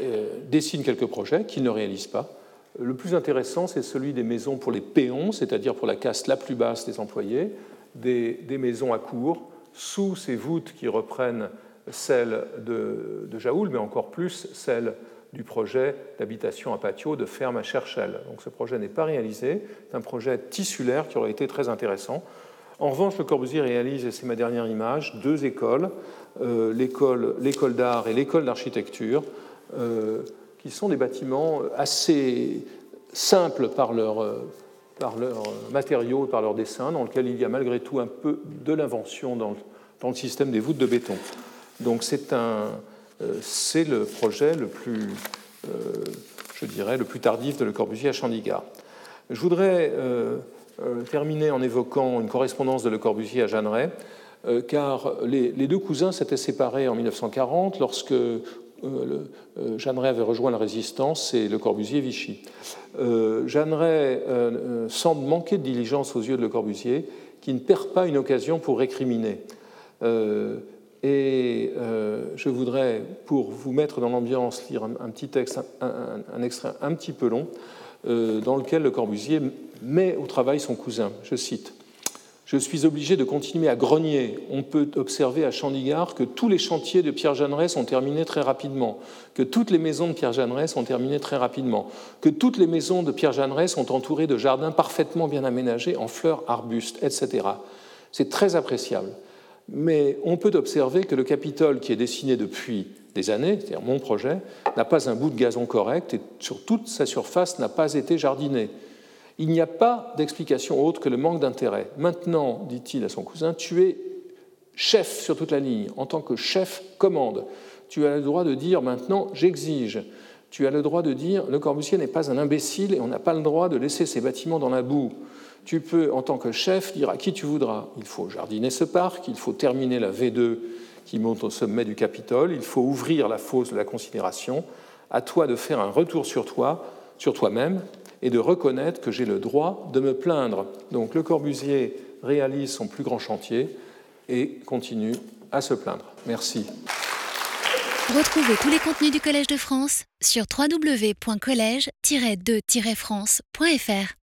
euh, dessine quelques projets qu'il ne réalise pas. Le plus intéressant, c'est celui des maisons pour les péons, c'est-à-dire pour la caste la plus basse des employés, des, maisons à cour, sous ces voûtes qui reprennent celles de, Jaoul, mais encore plus celles du projet d'habitation à patio de ferme à Cherchel. Donc ce projet n'est pas réalisé, c'est un projet tissulaire qui aurait été très intéressant. En revanche, Le Corbusier réalise, et c'est ma dernière image, deux écoles, euh, l'école d'art et l'école d'architecture, euh, qui sont des bâtiments assez simples par leurs par leur matériaux et par leurs dessins, dans lesquels il y a malgré tout un peu de l'invention dans, le système des voûtes de béton. Donc c'est un, euh, c'est le projet le plus, je dirais, le plus tardif de Le Corbusier à Chandigarh. Je voudrais euh, terminer en évoquant une correspondance de Le Corbusier à Jeanneret, euh, car les, deux cousins s'étaient séparés en 1940 lorsque euh, Jeanneret avait rejoint la résistance et Le Corbusier Vichy. Jeanneret semble manquer de diligence aux yeux de Le Corbusier, qui ne perd pas une occasion pour récriminer. Et je voudrais, pour vous mettre dans l'ambiance, lire un, petit texte, un, extrait un petit peu long, dans lequel Le Corbusier met au travail son cousin. Je cite Je suis obligé de continuer à grogner. On peut observer à Chandigarh que tous les chantiers de Pierre Jeanneret sont terminés très rapidement, que toutes les maisons de Pierre Jeanneret sont terminées très rapidement, que toutes les maisons de Pierre Jeanneret sont entourées de jardins parfaitement bien aménagés en fleurs, arbustes, etc. C'est très appréciable. Mais on peut observer que le Capitole, qui est dessiné depuis des années, c'est-à-dire mon projet, n'a pas un bout de gazon correct et sur toute sa surface n'a pas été jardiné. Il n'y a pas d'explication autre que le manque d'intérêt. Maintenant, dit-il à son cousin, tu es chef sur toute la ligne. En tant que chef, commande. Tu as le droit de dire maintenant, j'exige. Tu as le droit de dire, le Corbusier n'est pas un imbécile et on n'a pas le droit de laisser ses bâtiments dans la boue. Tu peux, en tant que chef, dire à qui tu voudras. Il faut jardiner ce parc, il faut terminer la V2 qui monte au sommet du Capitole, il faut ouvrir la fosse de la considération. À toi de faire un retour sur toi, sur toi-même, et de reconnaître que j'ai le droit de me plaindre. Donc le Corbusier réalise son plus grand chantier et continue à se plaindre. Merci. Retrouvez tous les contenus du Collège de France sur www.colège-2-france.fr.